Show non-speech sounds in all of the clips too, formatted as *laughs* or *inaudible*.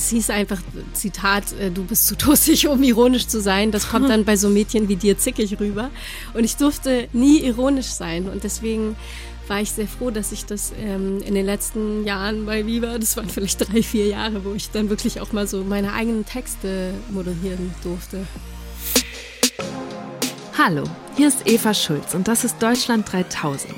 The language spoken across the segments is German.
Es hieß einfach, Zitat, äh, du bist zu tussig, um ironisch zu sein. Das kommt dann bei so Mädchen wie dir zickig rüber. Und ich durfte nie ironisch sein. Und deswegen war ich sehr froh, dass ich das ähm, in den letzten Jahren bei Viva, das waren vielleicht drei, vier Jahre, wo ich dann wirklich auch mal so meine eigenen Texte moderieren durfte. Hallo, hier ist Eva Schulz und das ist Deutschland 3000.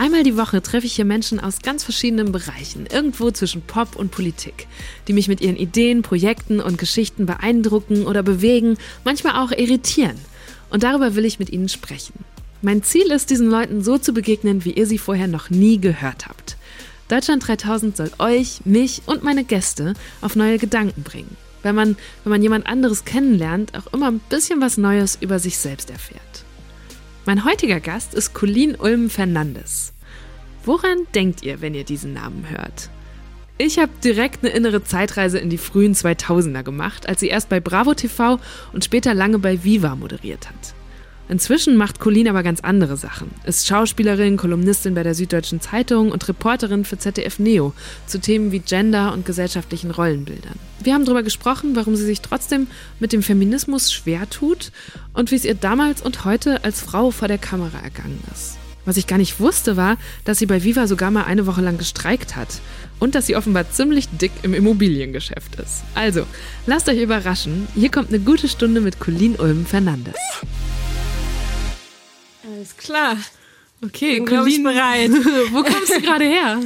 Einmal die Woche treffe ich hier Menschen aus ganz verschiedenen Bereichen, irgendwo zwischen Pop und Politik, die mich mit ihren Ideen, Projekten und Geschichten beeindrucken oder bewegen, manchmal auch irritieren. Und darüber will ich mit ihnen sprechen. Mein Ziel ist, diesen Leuten so zu begegnen, wie ihr sie vorher noch nie gehört habt. Deutschland 3000 soll euch, mich und meine Gäste auf neue Gedanken bringen. Wenn man, wenn man jemand anderes kennenlernt, auch immer ein bisschen was Neues über sich selbst erfährt. Mein heutiger Gast ist Colleen Ulm Fernandes. Woran denkt ihr, wenn ihr diesen Namen hört? Ich habe direkt eine innere Zeitreise in die frühen 2000er gemacht, als sie erst bei Bravo TV und später lange bei Viva moderiert hat. Inzwischen macht Colleen aber ganz andere Sachen. Ist Schauspielerin, Kolumnistin bei der Süddeutschen Zeitung und Reporterin für ZDF Neo zu Themen wie Gender und gesellschaftlichen Rollenbildern. Wir haben darüber gesprochen, warum sie sich trotzdem mit dem Feminismus schwer tut und wie es ihr damals und heute als Frau vor der Kamera ergangen ist. Was ich gar nicht wusste, war, dass sie bei Viva sogar mal eine Woche lang gestreikt hat und dass sie offenbar ziemlich dick im Immobiliengeschäft ist. Also, lasst euch überraschen. Hier kommt eine gute Stunde mit Colleen Ulm Fernandes. Alles klar. Okay, Bin, glaube ich, bereit. *laughs* Wo kommst du *laughs* gerade her?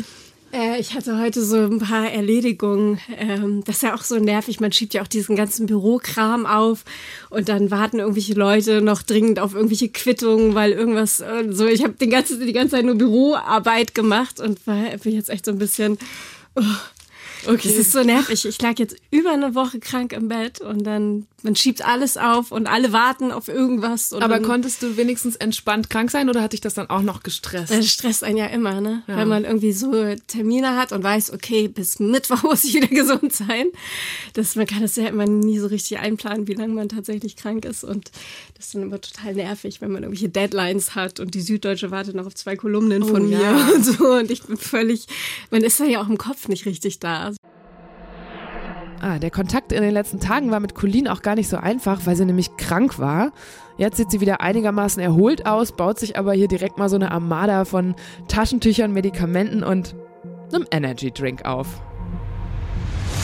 Äh, ich hatte heute so ein paar Erledigungen. Ähm, das ist ja auch so nervig. Man schiebt ja auch diesen ganzen Bürokram auf und dann warten irgendwelche Leute noch dringend auf irgendwelche Quittungen, weil irgendwas äh, so. Ich habe die ganze die ganze Zeit nur Büroarbeit gemacht und war, bin jetzt echt so ein bisschen. Oh, Okay. Das ist so nervig. Ich lag jetzt über eine Woche krank im Bett und dann, man schiebt alles auf und alle warten auf irgendwas. Aber konntest du wenigstens entspannt krank sein oder hat dich das dann auch noch gestresst? Das stresst einen ja immer, ne? Ja. Wenn man irgendwie so Termine hat und weiß, okay, bis Mittwoch *laughs* muss ich wieder gesund sein. Das, man kann das ja immer nie so richtig einplanen, wie lange man tatsächlich krank ist und das ist dann immer total nervig, wenn man irgendwelche Deadlines hat und die Süddeutsche wartet noch auf zwei Kolumnen oh, von mir ja. *laughs* und so und ich bin völlig, man ist da ja auch im Kopf nicht richtig da. Ah, der Kontakt in den letzten Tagen war mit Colleen auch gar nicht so einfach, weil sie nämlich krank war. Jetzt sieht sie wieder einigermaßen erholt aus, baut sich aber hier direkt mal so eine Armada von Taschentüchern, Medikamenten und einem Energy Drink auf.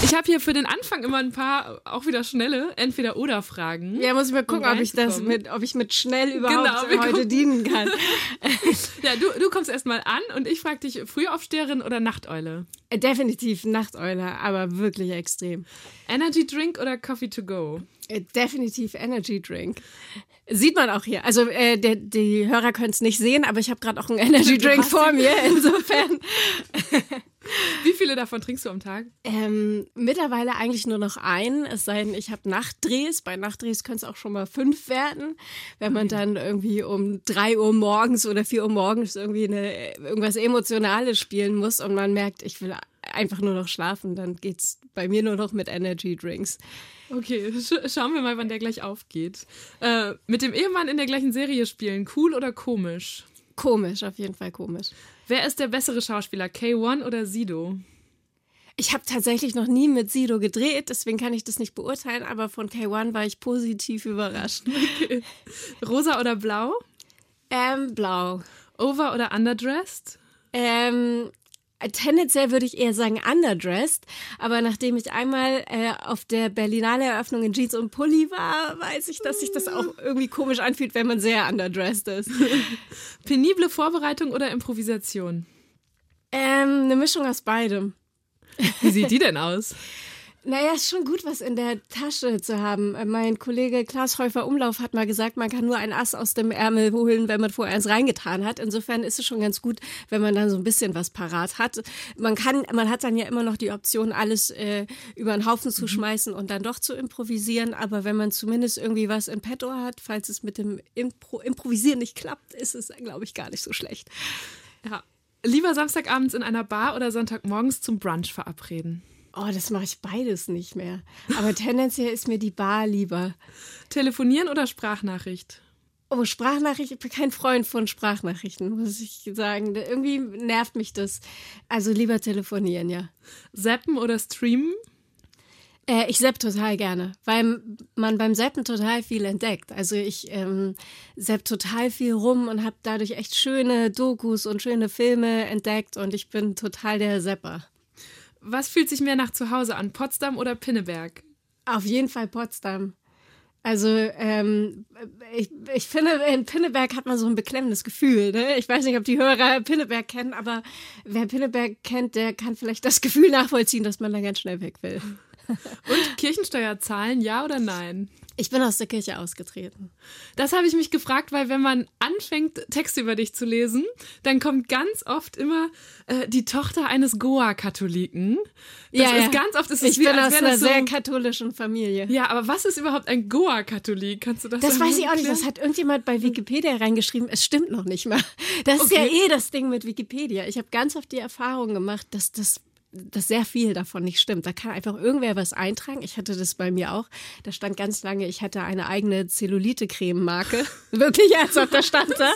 Ich habe hier für den Anfang immer ein paar auch wieder schnelle Entweder-Oder-Fragen. Ja, muss ich mal gucken, um ob ich das mit, ob ich mit schnell überhaupt genau, heute dienen kann. *laughs* ja, du, du kommst erstmal an und ich frage dich, Frühaufsteherin oder Nachteule? Definitiv Nachteule, aber wirklich extrem. Energy Drink oder Coffee to go? Äh, definitiv Energy Drink. Sieht man auch hier. Also äh, der, die Hörer können es nicht sehen, aber ich habe gerade auch einen *laughs* Energy Drink vor mir. Insofern. *laughs* Wie viele davon trinkst du am Tag? Ähm, mittlerweile eigentlich nur noch einen, es sei denn, ich habe Nachtdrehs. Bei Nachtdrehs können es auch schon mal fünf werden. Wenn man dann irgendwie um drei Uhr morgens oder vier Uhr morgens irgendwie eine, irgendwas Emotionales spielen muss und man merkt, ich will einfach nur noch schlafen, dann geht's bei mir nur noch mit Energy Drinks. Okay, sch schauen wir mal, wann der gleich aufgeht. Äh, mit dem Ehemann in der gleichen Serie spielen, cool oder komisch? Komisch, auf jeden Fall komisch. Wer ist der bessere Schauspieler, K1 oder Sido? Ich habe tatsächlich noch nie mit Sido gedreht, deswegen kann ich das nicht beurteilen, aber von K1 war ich positiv überrascht. Okay. Rosa oder blau? Ähm, blau. Over oder underdressed? Ähm, tendenziell würde ich eher sagen underdressed, aber nachdem ich einmal äh, auf der Berlinale Eröffnung in Jeans und Pulli war, weiß ich, dass sich das auch irgendwie komisch anfühlt, wenn man sehr underdressed ist. *laughs* Penible Vorbereitung oder Improvisation? Ähm, eine Mischung aus beidem. Wie sieht die denn aus? *laughs* Naja, ist schon gut, was in der Tasche zu haben. Mein Kollege Klaas Häufer Umlauf hat mal gesagt, man kann nur ein Ass aus dem Ärmel holen, wenn man vorher eins reingetan hat. Insofern ist es schon ganz gut, wenn man dann so ein bisschen was parat hat. Man kann, man hat dann ja immer noch die Option, alles äh, über den Haufen zu mhm. schmeißen und dann doch zu improvisieren. Aber wenn man zumindest irgendwie was in petto hat, falls es mit dem Impro Improvisieren nicht klappt, ist es, glaube ich, gar nicht so schlecht. Ja. Lieber Samstagabends in einer Bar oder Sonntagmorgens zum Brunch verabreden? Oh, das mache ich beides nicht mehr. Aber tendenziell ist mir die Bar lieber. Telefonieren oder Sprachnachricht? Oh, Sprachnachricht, ich bin kein Freund von Sprachnachrichten, muss ich sagen. Irgendwie nervt mich das. Also lieber telefonieren, ja. Zappen oder streamen? Äh, ich sepp total gerne, weil man beim Seppen total viel entdeckt. Also ich ähm, sepp total viel rum und habe dadurch echt schöne Dokus und schöne Filme entdeckt und ich bin total der Sepper. Was fühlt sich mehr nach zu Hause an, Potsdam oder Pinneberg? Auf jeden Fall Potsdam. Also ähm, ich, ich finde, in Pinneberg hat man so ein beklemmendes Gefühl. Ne? Ich weiß nicht, ob die Hörer Pinneberg kennen, aber wer Pinneberg kennt, der kann vielleicht das Gefühl nachvollziehen, dass man da ganz schnell weg will. Und Kirchensteuer zahlen, ja oder nein? Ich bin aus der Kirche ausgetreten. Das habe ich mich gefragt, weil wenn man anfängt, Texte über dich zu lesen, dann kommt ganz oft immer äh, die Tochter eines Goa-Katholiken. Das ja, ist ganz oft ist es Ich wie, bin aus einer so, sehr katholischen Familie. Ja, aber was ist überhaupt ein Goa-Katholik? Kannst du das Das weiß ich auch nicht. Das hat irgendjemand bei Wikipedia reingeschrieben. Es stimmt noch nicht mal. Das okay. ist ja eh das Ding mit Wikipedia. Ich habe ganz oft die Erfahrung gemacht, dass das dass sehr viel davon nicht stimmt. Da kann einfach irgendwer was eintragen. Ich hatte das bei mir auch. Da stand ganz lange, ich hatte eine eigene Zellulite-Creme-Marke. *laughs* Wirklich ernsthaft, da stand da.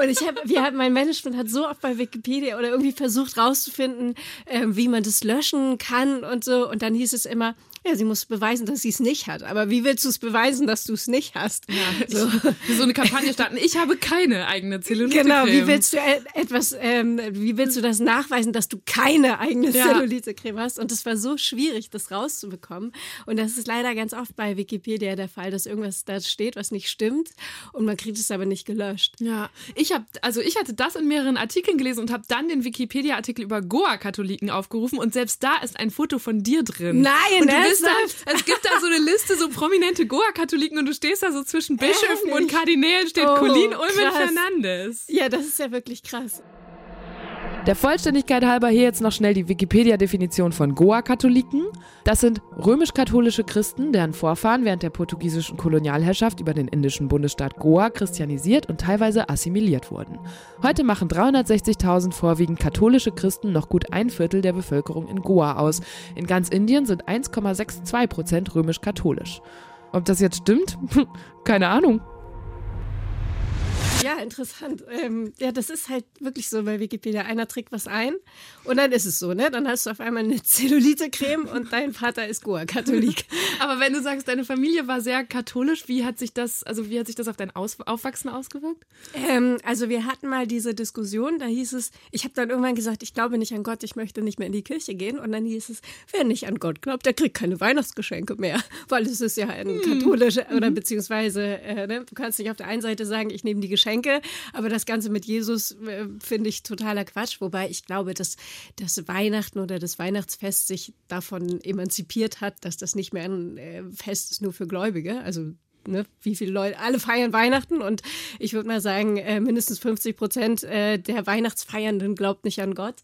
Und ich habe, wir haben, mein Management hat so oft bei Wikipedia oder irgendwie versucht rauszufinden, äh, wie man das löschen kann und so. Und dann hieß es immer, ja, sie muss beweisen, dass sie es nicht hat. Aber wie willst du es beweisen, dass du es nicht hast? Ja, so. Ich, so eine Kampagne starten. Ich habe keine eigene Zellulite. Genau, wie willst du etwas, ähm, wie willst du das nachweisen, dass du keine eigene ja. Zellulite-Creme hast? Und es war so schwierig, das rauszubekommen. Und das ist leider ganz oft bei Wikipedia der Fall, dass irgendwas da steht, was nicht stimmt und man kriegt es aber nicht gelöscht. Ja, ich habe, also ich hatte das in mehreren Artikeln gelesen und habe dann den Wikipedia-Artikel über Goa-Katholiken aufgerufen und selbst da ist ein Foto von dir drin. Nein, ne? Da, es gibt da so eine Liste, so prominente Goa-Katholiken und du stehst da so zwischen Bischöfen Ehrlich? und Kardinälen, steht oh, Colin Ulmen Fernandes. Ja, das ist ja wirklich krass. Der Vollständigkeit halber hier jetzt noch schnell die Wikipedia-Definition von Goa-Katholiken. Das sind römisch-katholische Christen, deren Vorfahren während der portugiesischen Kolonialherrschaft über den indischen Bundesstaat Goa christianisiert und teilweise assimiliert wurden. Heute machen 360.000 vorwiegend katholische Christen noch gut ein Viertel der Bevölkerung in Goa aus. In ganz Indien sind 1,62 Prozent römisch-katholisch. Ob das jetzt stimmt? *laughs* Keine Ahnung. Ja, interessant. Ähm, ja, das ist halt wirklich so bei Wikipedia. Einer trägt was ein und dann ist es so, ne? Dann hast du auf einmal eine Zellulite-Creme und dein Vater ist Goa-Katholik. *laughs* Aber wenn du sagst, deine Familie war sehr katholisch, wie hat sich das, also wie hat sich das auf dein Aus Aufwachsen ausgewirkt? Ähm, also wir hatten mal diese Diskussion, da hieß es, ich habe dann irgendwann gesagt, ich glaube nicht an Gott, ich möchte nicht mehr in die Kirche gehen. Und dann hieß es, wer nicht an Gott glaubt, der kriegt keine Weihnachtsgeschenke mehr, weil es ist ja ein hm. katholischer oder mhm. beziehungsweise, äh, ne? du kannst nicht auf der einen Seite sagen, ich nehme die Geschenke Geschenke. Aber das Ganze mit Jesus äh, finde ich totaler Quatsch. Wobei ich glaube, dass das Weihnachten oder das Weihnachtsfest sich davon emanzipiert hat, dass das nicht mehr ein äh, Fest ist nur für Gläubige. Also Ne, wie viele Leute, alle feiern Weihnachten und ich würde mal sagen, äh, mindestens 50 Prozent äh, der Weihnachtsfeiernden glaubt nicht an Gott.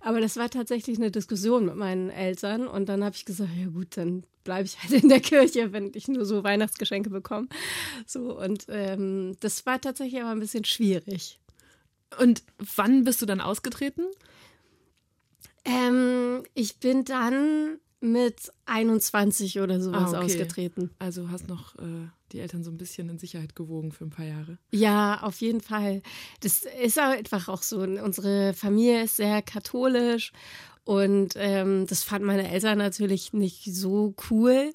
Aber das war tatsächlich eine Diskussion mit meinen Eltern und dann habe ich gesagt, ja gut, dann bleibe ich halt in der Kirche, wenn ich nur so Weihnachtsgeschenke bekomme. So und ähm, das war tatsächlich aber ein bisschen schwierig. Und wann bist du dann ausgetreten? Ähm, ich bin dann mit 21 oder sowas ah, okay. ausgetreten. Also hast noch äh, die Eltern so ein bisschen in Sicherheit gewogen für ein paar Jahre. Ja, auf jeden Fall. Das ist einfach auch so. Unsere Familie ist sehr katholisch und ähm, das fanden meine Eltern natürlich nicht so cool.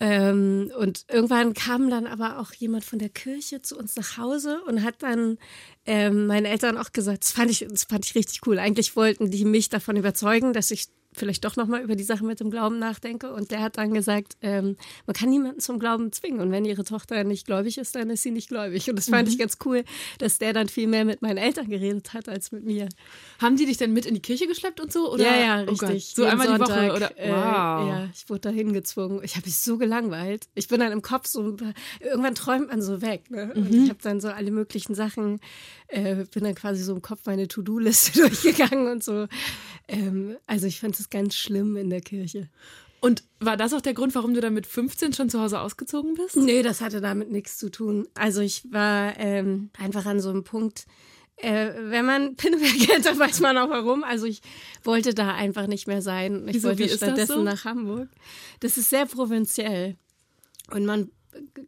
Ähm, und irgendwann kam dann aber auch jemand von der Kirche zu uns nach Hause und hat dann ähm, meinen Eltern auch gesagt, das fand ich, das fand ich richtig cool. Eigentlich wollten die mich davon überzeugen, dass ich vielleicht doch nochmal über die Sache mit dem Glauben nachdenke. Und der hat dann gesagt, ähm, man kann niemanden zum Glauben zwingen. Und wenn ihre Tochter nicht gläubig ist, dann ist sie nicht gläubig. Und das fand mhm. ich ganz cool, dass der dann viel mehr mit meinen Eltern geredet hat als mit mir. Haben die dich denn mit in die Kirche geschleppt und so? Oder? Ja, ja, oh richtig. Oh so einmal Sonntag, die Woche? Oder? Äh, wow. ja, ich wurde da hingezwungen. Ich habe mich so gelangweilt. Ich bin dann im Kopf so, irgendwann träumt man so weg. Ne? Und mhm. ich habe dann so alle möglichen Sachen, äh, bin dann quasi so im Kopf meine To-Do-Liste *laughs* durchgegangen und so. Ähm, also ich fand es ganz schlimm in der Kirche. Und war das auch der Grund, warum du dann mit 15 schon zu Hause ausgezogen bist? Nee, das hatte damit nichts zu tun. Also ich war ähm, einfach an so einem Punkt, äh, wenn man *laughs* Pinneberg kennt, dann weiß man auch warum. Also ich wollte da einfach nicht mehr sein. Ich Wieso, wollte stattdessen so? nach Hamburg. Das ist sehr provinziell. Und man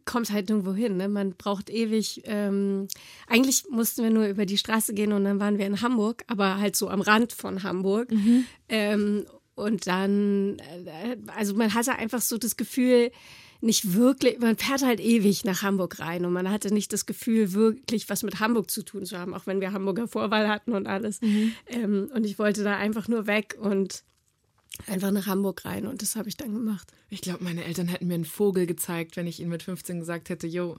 kommt halt nirgendwo hin. Ne? Man braucht ewig. Ähm, eigentlich mussten wir nur über die Straße gehen und dann waren wir in Hamburg, aber halt so am Rand von Hamburg. Mhm. Ähm, und dann, äh, also man hatte einfach so das Gefühl, nicht wirklich, man fährt halt ewig nach Hamburg rein und man hatte nicht das Gefühl, wirklich was mit Hamburg zu tun zu haben, auch wenn wir Hamburger Vorwahl hatten und alles. Mhm. Ähm, und ich wollte da einfach nur weg und einfach nach Hamburg rein und das habe ich dann gemacht. Ich glaube, meine Eltern hätten mir einen Vogel gezeigt, wenn ich ihnen mit 15 gesagt hätte, yo,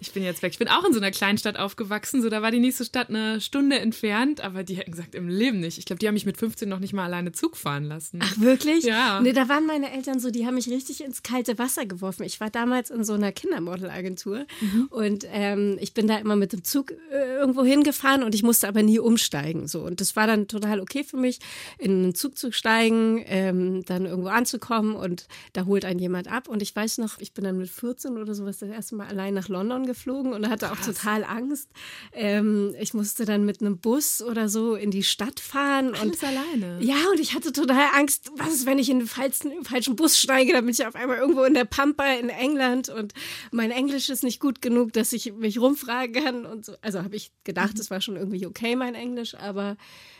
ich bin jetzt weg. Ich bin auch in so einer Kleinstadt aufgewachsen, so da war die nächste Stadt eine Stunde entfernt, aber die hätten gesagt, im Leben nicht. Ich glaube, die haben mich mit 15 noch nicht mal alleine Zug fahren lassen. Ach, wirklich? Ja. Nee, da waren meine Eltern so, die haben mich richtig ins kalte Wasser geworfen. Ich war damals in so einer Kindermodelagentur mhm. und ähm, ich bin da immer mit dem Zug äh, irgendwo hingefahren und ich musste aber nie umsteigen. So. Und das war dann total okay für mich, in einen Zug zu steigen, ähm, dann irgendwo anzukommen und da holt einen jemand ab. Und ich weiß noch, ich bin dann mit 14 oder sowas das erste Mal allein nach London geflogen und hatte auch total Angst. Ähm, ich musste dann mit einem Bus oder so in die Stadt fahren. Alles und, alleine? Ja, und ich hatte total Angst, was ist, wenn ich in den falschen, falschen Bus steige, dann bin ich auf einmal irgendwo in der Pampa in England und mein Englisch ist nicht gut genug, dass ich mich rumfragen kann und so. Also habe ich gedacht, es mhm. war schon irgendwie okay, mein Englisch, aber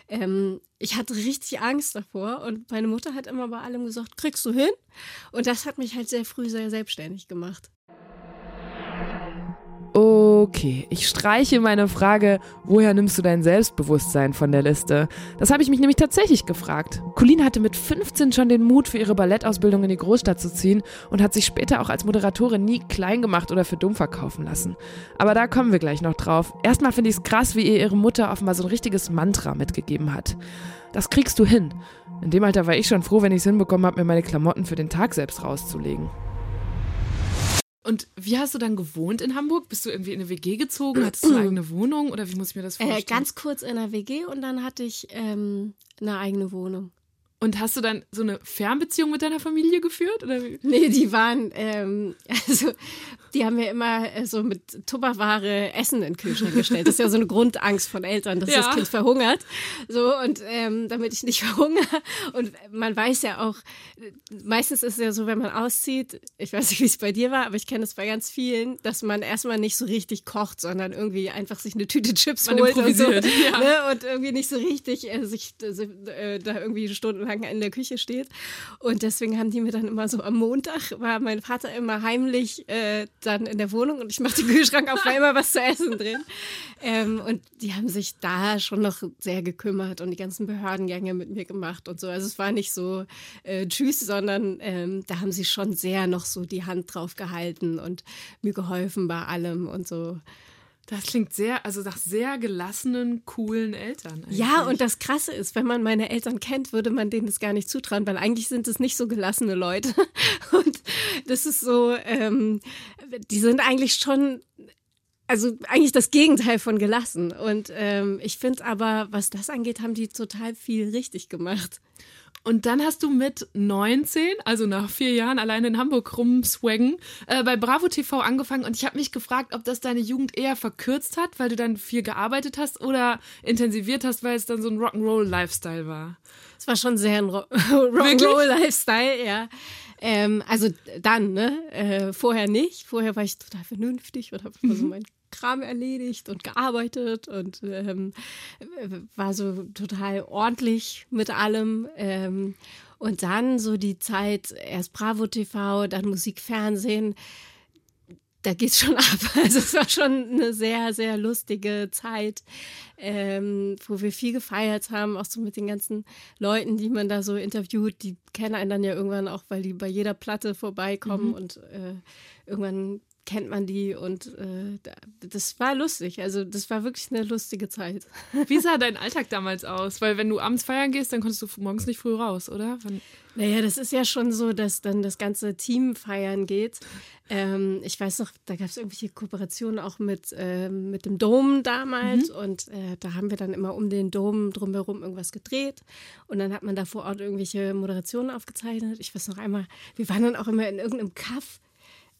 ähm, ich hatte richtig Angst davor und meine Mutter hat immer bei allem gesagt, kriegst du hin? Und das hat mich halt sehr früh sehr selbstständig gemacht. Okay, ich streiche meine Frage, woher nimmst du dein Selbstbewusstsein von der Liste? Das habe ich mich nämlich tatsächlich gefragt. Colleen hatte mit 15 schon den Mut, für ihre Ballettausbildung in die Großstadt zu ziehen und hat sich später auch als Moderatorin nie klein gemacht oder für dumm verkaufen lassen. Aber da kommen wir gleich noch drauf. Erstmal finde ich es krass, wie ihr ihre Mutter offenbar so ein richtiges Mantra mitgegeben hat. Das kriegst du hin. In dem Alter war ich schon froh, wenn ich es hinbekommen habe, mir meine Klamotten für den Tag selbst rauszulegen. Und wie hast du dann gewohnt in Hamburg? Bist du irgendwie in eine WG gezogen? Hattest du eine eigene *clears throat* Wohnung oder wie muss ich mir das äh, vorstellen? Äh, ganz kurz in einer WG und dann hatte ich ähm, eine eigene Wohnung. Und hast du dann so eine Fernbeziehung mit deiner Familie geführt? Oder wie? Nee, die waren, ähm, *laughs* also die haben mir immer äh, so mit Tupperware Essen in den Kühlschrank gestellt. Das ist ja so eine Grundangst von Eltern, dass ja. das Kind verhungert. So, und ähm, damit ich nicht *laughs* verhungere. Und man weiß ja auch, meistens ist es ja so, wenn man auszieht, ich weiß nicht, wie es bei dir war, aber ich kenne es bei ganz vielen, dass man erstmal nicht so richtig kocht, sondern irgendwie einfach sich eine Tüte Chips man holt und so. Ja. Ne? Und irgendwie nicht so richtig äh, sich äh, da irgendwie stundenlang in der Küche steht. Und deswegen haben die mir dann immer so am Montag, war mein Vater immer heimlich äh, dann in der Wohnung und ich mache den Kühlschrank auf, war immer was zu essen drin. Ähm, und die haben sich da schon noch sehr gekümmert und die ganzen Behördengänge mit mir gemacht und so. Also es war nicht so äh, tschüss, sondern ähm, da haben sie schon sehr noch so die Hand drauf gehalten und mir geholfen bei allem und so. Das klingt sehr, also nach sehr gelassenen, coolen Eltern. Eigentlich. Ja, und das Krasse ist, wenn man meine Eltern kennt, würde man denen das gar nicht zutrauen, weil eigentlich sind es nicht so gelassene Leute. *laughs* Und das ist so, ähm, die sind eigentlich schon also eigentlich das Gegenteil von gelassen. Und ähm, ich finde aber, was das angeht, haben die total viel richtig gemacht. Und dann hast du mit 19, also nach vier Jahren allein in Hamburg rumswaggen, äh, bei Bravo TV angefangen. Und ich habe mich gefragt, ob das deine Jugend eher verkürzt hat, weil du dann viel gearbeitet hast oder intensiviert hast, weil es dann so ein Rock'n'Roll-Lifestyle war. Es war schon sehr ein *laughs* Rock'n'Roll-Lifestyle, ja. Ähm, also dann, ne? Äh, vorher nicht. Vorher war ich total vernünftig und habe mhm. so mein Kram erledigt und gearbeitet und ähm, war so total ordentlich mit allem. Ähm, und dann so die Zeit, erst Bravo TV, dann Musik, Fernsehen, da geht's schon *laughs* ab. Also es war schon eine sehr, sehr lustige Zeit, ähm, wo wir viel gefeiert haben, auch so mit den ganzen Leuten, die man da so interviewt, die kennen einen dann ja irgendwann auch, weil die bei jeder Platte vorbeikommen mhm. und äh, irgendwann kennt man die und äh, das war lustig. Also das war wirklich eine lustige Zeit. Wie sah dein Alltag damals aus? Weil wenn du abends feiern gehst, dann konntest du morgens nicht früh raus, oder? Wann naja, das ist ja schon so, dass dann das ganze Team feiern geht. Ähm, ich weiß noch, da gab es irgendwelche Kooperationen auch mit, äh, mit dem Dom damals mhm. und äh, da haben wir dann immer um den Dom drumherum irgendwas gedreht und dann hat man da vor Ort irgendwelche Moderationen aufgezeichnet. Ich weiß noch einmal, wir waren dann auch immer in irgendeinem Kaff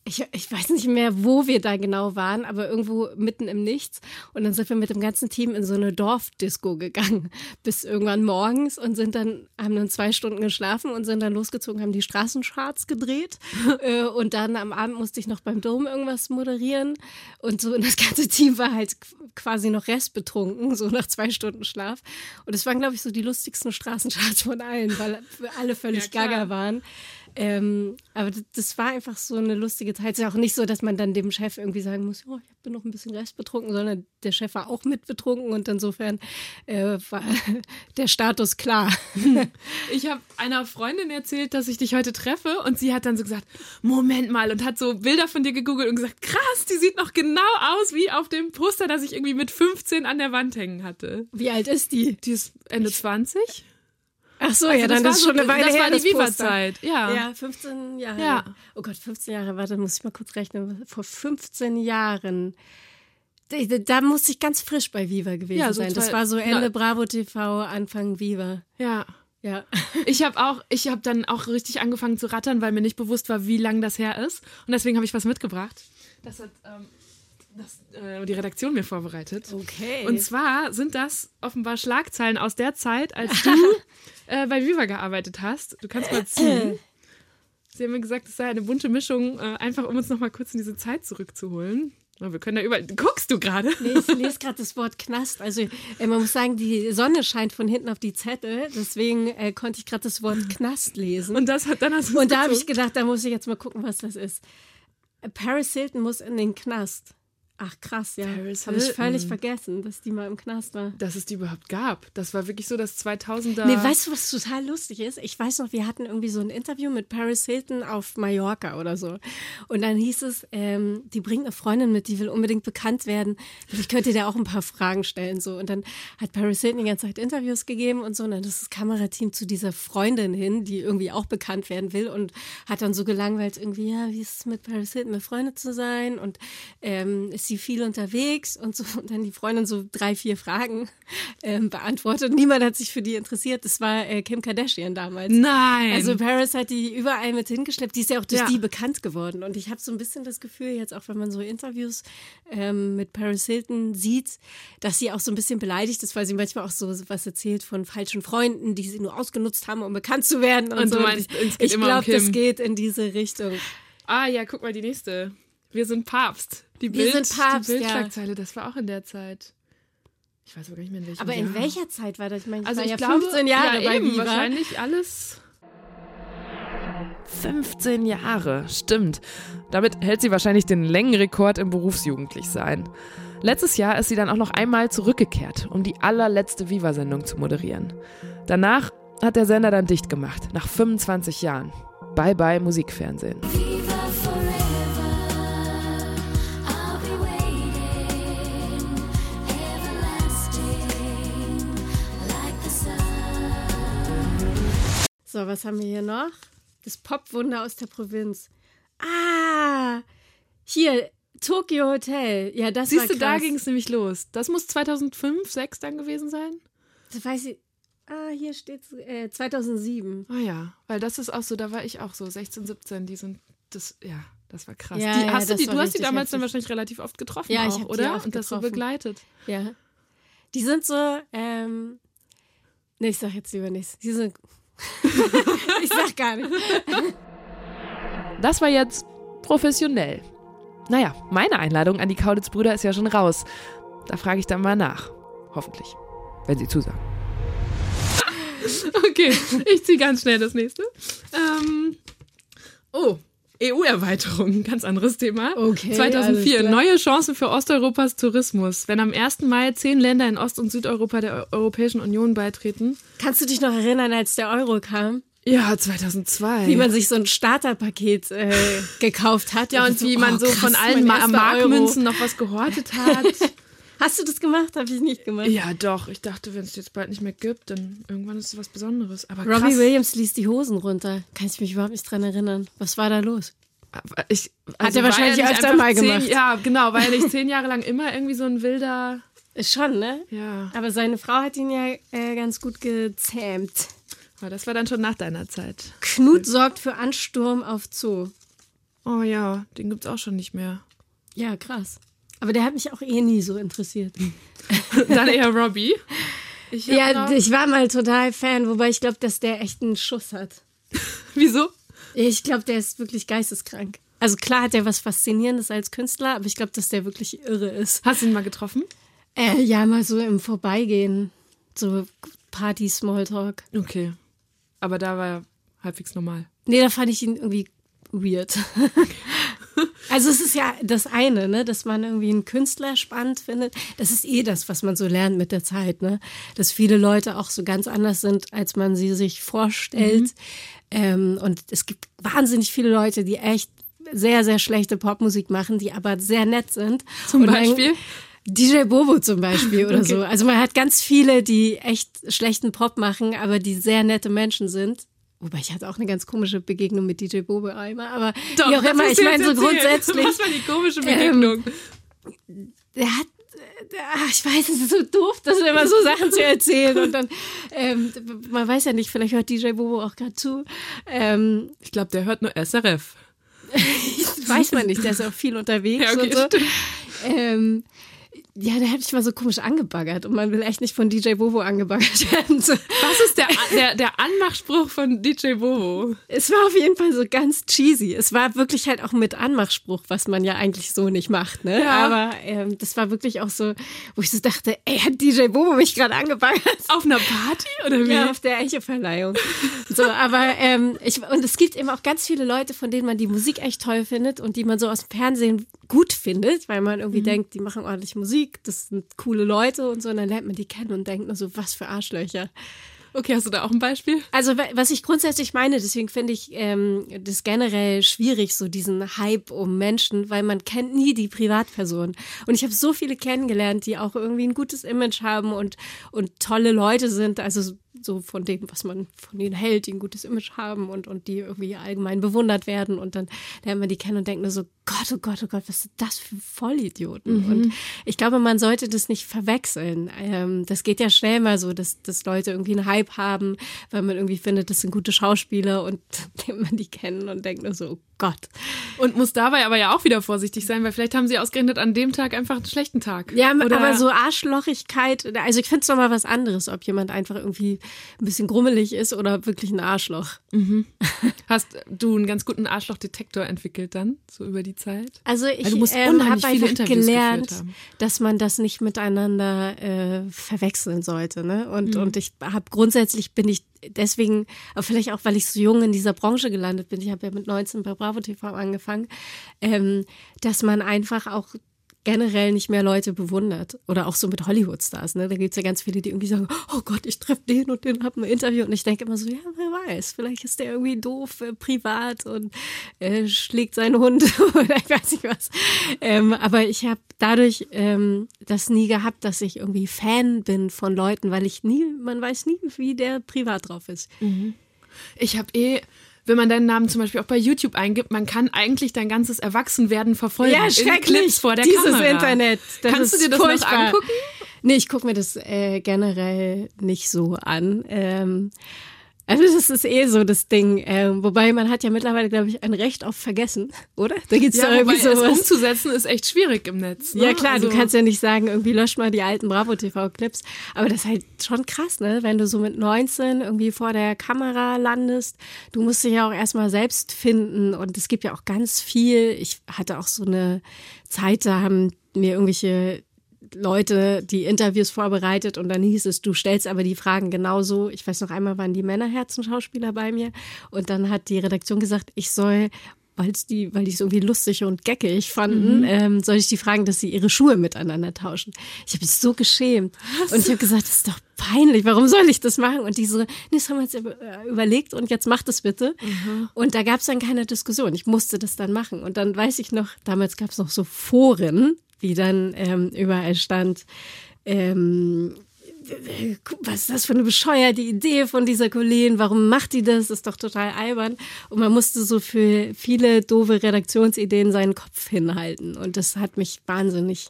ich, ich weiß nicht mehr, wo wir da genau waren, aber irgendwo mitten im Nichts. Und dann sind wir mit dem ganzen Team in so eine Dorfdisco gegangen, *laughs* bis irgendwann morgens und sind dann, haben dann zwei Stunden geschlafen und sind dann losgezogen, haben die Straßencharts gedreht. *laughs* Äh, und dann am Abend musste ich noch beim Dom irgendwas moderieren. Und so, und das ganze Team war halt quasi noch restbetrunken, so nach zwei Stunden Schlaf. Und es waren, glaube ich, so die lustigsten Straßencharts von allen, weil alle völlig ja, gaga waren. Ähm, aber das war einfach so eine lustige Zeit. Es ist ja auch nicht so, dass man dann dem Chef irgendwie sagen muss, oh, ich bin noch ein bisschen Rest betrunken, sondern der Chef war auch mit betrunken und insofern äh, war *laughs* der Status klar. *laughs* Ich habe einer Freundin erzählt, dass ich dich heute treffe und sie hat dann so gesagt, Moment mal und hat so Bilder von dir gegoogelt und gesagt, krass, die sieht noch genau aus wie auf dem Poster, das ich irgendwie mit 15 an der Wand hängen hatte. Wie alt ist die? Die ist Ende 20. Ach so, also ja, dann ist schon eine Weile das her. Das war die Viva-Zeit, ja. Ja, 15 Jahre. Ja. Oh Gott, 15 Jahre, warte, muss ich mal kurz rechnen. Vor 15 Jahren. Da, da musste ich ganz frisch bei Viva gewesen ja, so sein. Das war so Ende na, Bravo TV, Anfang Viva. Ja. Ja. *laughs* Ich habe auch, ich habe dann auch richtig angefangen zu rattern, weil mir nicht bewusst war, wie lang das her ist. Und deswegen habe ich was mitgebracht. Das hat ähm, das, äh, die Redaktion mir vorbereitet. Okay. Und zwar sind das offenbar Schlagzeilen aus der Zeit, als du *laughs* äh, bei Viva gearbeitet hast. Du kannst mal ziehen. Sie haben mir gesagt, es sei eine bunte Mischung, äh, einfach um uns noch mal kurz in diese Zeit zurückzuholen. Wir können da überall. Guckst du gerade? Nee, ich lese gerade das Wort Knast. Also äh, man muss sagen, die Sonne scheint von hinten auf die Zettel. Deswegen äh, konnte ich gerade das Wort Knast lesen. Und das hat dann hast Und da habe ich gedacht, da muss ich jetzt mal gucken, was das ist. Paris Hilton muss in den Knast. Ach krass, ja. Paris Habe ich völlig vergessen, dass die mal im Knast war. Dass es die überhaupt gab. Das war wirklich so das 2000er. Nee, weißt du, was total lustig ist? Ich weiß noch, wir hatten irgendwie so ein Interview mit Paris Hilton auf Mallorca oder so. Und dann hieß es, ähm, die bringt eine Freundin mit, die will unbedingt bekannt werden. Ich könnte dir auch ein paar Fragen stellen. so. Und dann hat Paris Hilton die ganze Zeit Interviews gegeben und so. Und dann ist das Kamerateam zu dieser Freundin hin, die irgendwie auch bekannt werden will und hat dann so gelangweilt irgendwie, ja, wie ist es mit Paris Hilton befreundet zu sein? Und ähm, ist sie viel unterwegs und so und dann die Freundin so drei, vier Fragen ähm, beantwortet. Niemand hat sich für die interessiert. Das war äh, Kim Kardashian damals. Nein. Also Paris hat die überall mit hingeschleppt. Die ist ja auch durch ja. die bekannt geworden. Und ich habe so ein bisschen das Gefühl, jetzt auch wenn man so Interviews ähm, mit Paris Hilton sieht, dass sie auch so ein bisschen beleidigt ist, weil sie manchmal auch so was erzählt von falschen Freunden, die sie nur ausgenutzt haben, um bekannt zu werden. Und, und so. meinst, ich, ich glaube, das geht in diese Richtung. Ah ja, guck mal die nächste. Wir sind Papst. Die Wir sind Papst, die Bildschlagzeile, ja. das war auch in der Zeit. Ich weiß aber gar nicht mehr in welchem Aber Jahr. in welcher Zeit war das? Ich meine, also ich ja glaube, 15 Jahre ja, bei eben, wahrscheinlich alles 15 Jahre, stimmt. Damit hält sie wahrscheinlich den Längenrekord im Berufsjugendlichsein. Letztes Jahr ist sie dann auch noch einmal zurückgekehrt, um die allerletzte Viva-Sendung zu moderieren. Danach hat der Sender dann dicht gemacht, nach 25 Jahren. Bye bye Musikfernsehen. So, was haben wir hier noch? Das Popwunder aus der Provinz. Ah, hier, Tokyo Hotel. Ja, das Siehst war du, da ging es nämlich los. Das muss 2005, 2006 dann gewesen sein? Das weiß ich. Ah, hier steht äh, 2007. Ah ja, weil das ist auch so, da war ich auch so, 16, 17, die sind, das, ja, das war krass. Ja, die, ja, hast du, die, du hast die damals heftig. dann wahrscheinlich relativ oft getroffen Ja, auch, oder? oft Und das so begleitet. Ja. Die sind so, ähm, nee, ich sag jetzt lieber nichts. Die sind, *laughs* ich sag gar nicht. Das war jetzt professionell. Naja, meine Einladung an die Kaulitz-Brüder ist ja schon raus. Da frage ich dann mal nach. Hoffentlich. Wenn sie zusagen. okay, ich ziehe ganz schnell das nächste. Ähm, oh, EU-Erweiterung, ganz anderes Thema. Okay, 2004, alles klar. neue Chancen für Osteuropas Tourismus. Wenn am 1. Mai zehn Länder in Ost- und Südeuropa der Europäischen Union beitreten. Kannst du dich noch erinnern, als der Euro kam? Ja, 2002. Wie man sich so ein Starterpaket äh, gekauft hat. ja, und so, wie man oh, so krass, von allen Markmünzen noch was gehortet hat. *laughs* Hast du das gemacht? Habe ich nicht gemacht. ja, doch. Ich dachte, wenn es jetzt bald nicht mehr gibt, dann irgendwann ist es was Besonderes. Aber Robbie krass. Williams ließ die Hosen runter. Kann ich mich überhaupt nicht dran erinnern. Was war da los? Ich, er also wahrscheinlich war nicht öfter einfach mal zehn, gemacht. Ja, genau, weil er nicht zehn Jahre lang immer irgendwie so ein wilder. Ist schon, ne? Ja, Aber seine Frau hat ihn ja äh, ganz gut gezähmt. aber das war dann schon nach deiner Zeit. Knut sorgt für Ansturm auf Zoo. Oh ja, den gibt's auch schon nicht mehr. Ja, krass. Aber der hat mich auch eh nie so interessiert. *laughs* Dann eher Robbie. Ich ja, ich war mal total Fan, wobei ich glaube, dass der echt einen Schuss hat. *laughs* Wieso? Ich glaube, der ist wirklich geisteskrank. Also klar hat er was Faszinierendes als Künstler, aber ich glaube, dass der wirklich irre ist. Hast du ihn mal getroffen? Äh, ja, mal so im Vorbeigehen. So Party-Smalltalk. Okay. Aber da war er halbwegs normal. Nee, da fand ich ihn irgendwie weird. *laughs* also es ist ja das eine, ne, dass man irgendwie einen Künstler spannend findet. Das ist eh das, was man so lernt mit der Zeit, ne? Dass viele Leute auch so ganz anders sind, als man sie sich vorstellt. Mhm. Ähm, und es gibt wahnsinnig viele Leute, die echt sehr, sehr schlechte Popmusik machen, die aber sehr nett sind. Zum und Beispiel? DJ Bobo zum Beispiel oder *laughs* okay. so. Also man hat ganz viele, die echt schlechten Pop machen, aber die sehr nette Menschen sind. Wobei ich hatte auch eine ganz komische Begegnung mit DJ Bobo einmal, aber Doch, wie auch immer, ich meine so grundsätzlich. Was war die komische Begegnung? Ähm, der hat ach, ich weiß, es ist so doof, das immer so Sachen zu erzählen. Und dann, ähm, man weiß ja nicht, vielleicht hört DJ Bobo auch gerade zu. Ähm, ich glaube, der hört nur SRF. *laughs* weiß man nicht, der ist auch viel unterwegs ja, okay, und so. Ähm, ja, der hat mich mal so komisch angebaggert und man will echt nicht von DJ Bobo angebaggert *laughs* werden. So. Was ist der, der, der Anmachspruch von DJ Bobo? Es war auf jeden Fall so ganz cheesy. Es war wirklich halt auch mit Anmachspruch, was man ja eigentlich so nicht macht, ne? Ja. Aber ähm, das war wirklich auch so, wo ich so dachte, ey, hat DJ Bobo mich gerade angebaggert? Auf einer Party oder wie? Ja, auf der Echo-Verleihung. so, aber ähm, ich, und es gibt eben auch ganz viele Leute, von denen man die Musik echt toll findet und die man so aus dem Fernsehen gut findet, weil man irgendwie mhm. denkt, die machen ordentlich Musik, das sind coole Leute und so, und dann lernt man die kennen und denkt nur so, was für Arschlöcher. Okay, hast du da auch ein Beispiel? Also was ich grundsätzlich meine, deswegen finde ich ähm, das generell schwierig, so diesen Hype um Menschen, weil man kennt nie die Privatperson. Und ich habe so viele kennengelernt, die auch irgendwie ein gutes Image haben und, und tolle Leute sind. Also so von dem, was man von ihnen hält, die ein gutes Image haben und, und die irgendwie allgemein bewundert werden. Und dann lernt man die kennen und denkt nur so, Gott, oh Gott, oh Gott, was sind das für Vollidioten? Mhm. Und ich glaube, man sollte das nicht verwechseln. Ähm, das geht ja schnell mal so, dass, dass Leute irgendwie einen Hype haben, weil man irgendwie findet, das sind gute Schauspieler und *laughs* man die kennen und denkt nur so, oh Gott. Und muss dabei aber ja auch wieder vorsichtig sein, weil vielleicht haben sie ausgerechnet an dem Tag einfach einen schlechten Tag. Ja, Oder aber so Arschlochigkeit, also ich finde es nochmal was anderes, ob jemand einfach irgendwie ein bisschen grummelig ist oder wirklich ein Arschloch. Mhm. *laughs* Hast du einen ganz guten Arschlochdetektor entwickelt dann, so über die Zeit? Also ich ähm, habe einfach gelernt, dass man das nicht miteinander äh, verwechseln sollte. Ne? Und, mhm. und ich habe grundsätzlich bin ich deswegen, aber vielleicht auch, weil ich so jung in dieser Branche gelandet bin, ich habe ja mit 19 bei Bravo TV angefangen, ähm, dass man einfach auch generell nicht mehr Leute bewundert. Oder auch so mit Hollywood-Stars. Ne? Da gibt es ja ganz viele, die irgendwie sagen, oh Gott, ich treffe den und den, habe ein Interview. Und ich denke immer so, ja, wer weiß, vielleicht ist der irgendwie doof, äh, privat und äh, schlägt seinen Hund *laughs* oder ich weiß nicht was. Ähm, aber ich habe dadurch ähm, das nie gehabt, dass ich irgendwie Fan bin von Leuten, weil ich nie, man weiß nie, wie der privat drauf ist. Mhm. Ich habe eh wenn man deinen Namen zum Beispiel auch bei YouTube eingibt, man kann eigentlich dein ganzes Erwachsenwerden verfolgen. Ja, schrecklich. vor der Dieses Kamera. Internet. Das Kannst du dir das furchtbar. noch angucken? Nee, ich gucke mir das äh, generell nicht so an. Ähm, also das ist eh so das Ding. Ähm, wobei man hat ja mittlerweile, glaube ich, ein Recht auf Vergessen, oder? Da gibt's ja, da irgendwie sowas. Es umzusetzen ist echt schwierig im Netz. Ne? Ja klar, also du kannst ja nicht sagen, irgendwie lösch mal die alten Bravo TV Clips. Aber das ist halt schon krass, ne? Wenn du so mit 19 irgendwie vor der Kamera landest, du musst dich ja auch erstmal selbst finden. Und es gibt ja auch ganz viel. Ich hatte auch so eine Zeit, da haben mir irgendwelche Leute die Interviews vorbereitet und dann hieß es, du stellst aber die Fragen genauso. Ich weiß noch einmal waren die Männerherzen-Schauspieler bei mir und dann hat die Redaktion gesagt, ich soll weil's die, weil die es irgendwie lustig und geckig fanden, mhm. ähm, soll ich die fragen, dass sie ihre Schuhe miteinander tauschen. Ich habe mich so geschämt. Was? Und ich habe gesagt, das ist doch peinlich, warum soll ich das machen? Und die so, nee, das haben wir jetzt äh, überlegt und jetzt mach das bitte. Mhm. Und da gab es dann keine Diskussion. Ich musste das dann machen. Und dann weiß ich noch, damals gab es noch so Foren, wie dann ähm, überall stand, ähm, was ist das für eine bescheuerte Idee von dieser Kollegin? Warum macht die das? Das ist doch total albern. Und man musste so für viele doofe Redaktionsideen seinen Kopf hinhalten. Und das hat mich wahnsinnig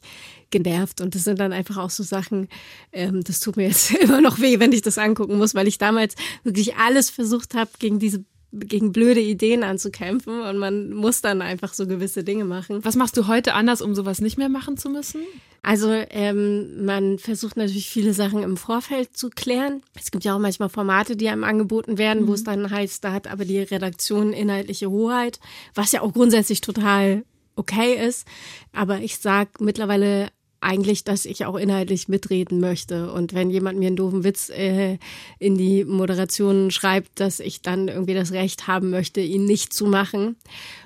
genervt. Und das sind dann einfach auch so Sachen, ähm, das tut mir jetzt *laughs* immer noch weh, wenn ich das angucken muss, weil ich damals wirklich alles versucht habe, gegen diese gegen blöde Ideen anzukämpfen und man muss dann einfach so gewisse Dinge machen. Was machst du heute anders, um sowas nicht mehr machen zu müssen? Also ähm, man versucht natürlich viele Sachen im Vorfeld zu klären. Es gibt ja auch manchmal Formate, die einem angeboten werden, mhm. wo es dann heißt, da hat aber die Redaktion inhaltliche Hoheit, was ja auch grundsätzlich total okay ist. Aber ich sag mittlerweile eigentlich, dass ich auch inhaltlich mitreden möchte. Und wenn jemand mir einen doofen Witz äh, in die Moderation schreibt, dass ich dann irgendwie das Recht haben möchte, ihn nicht zu machen.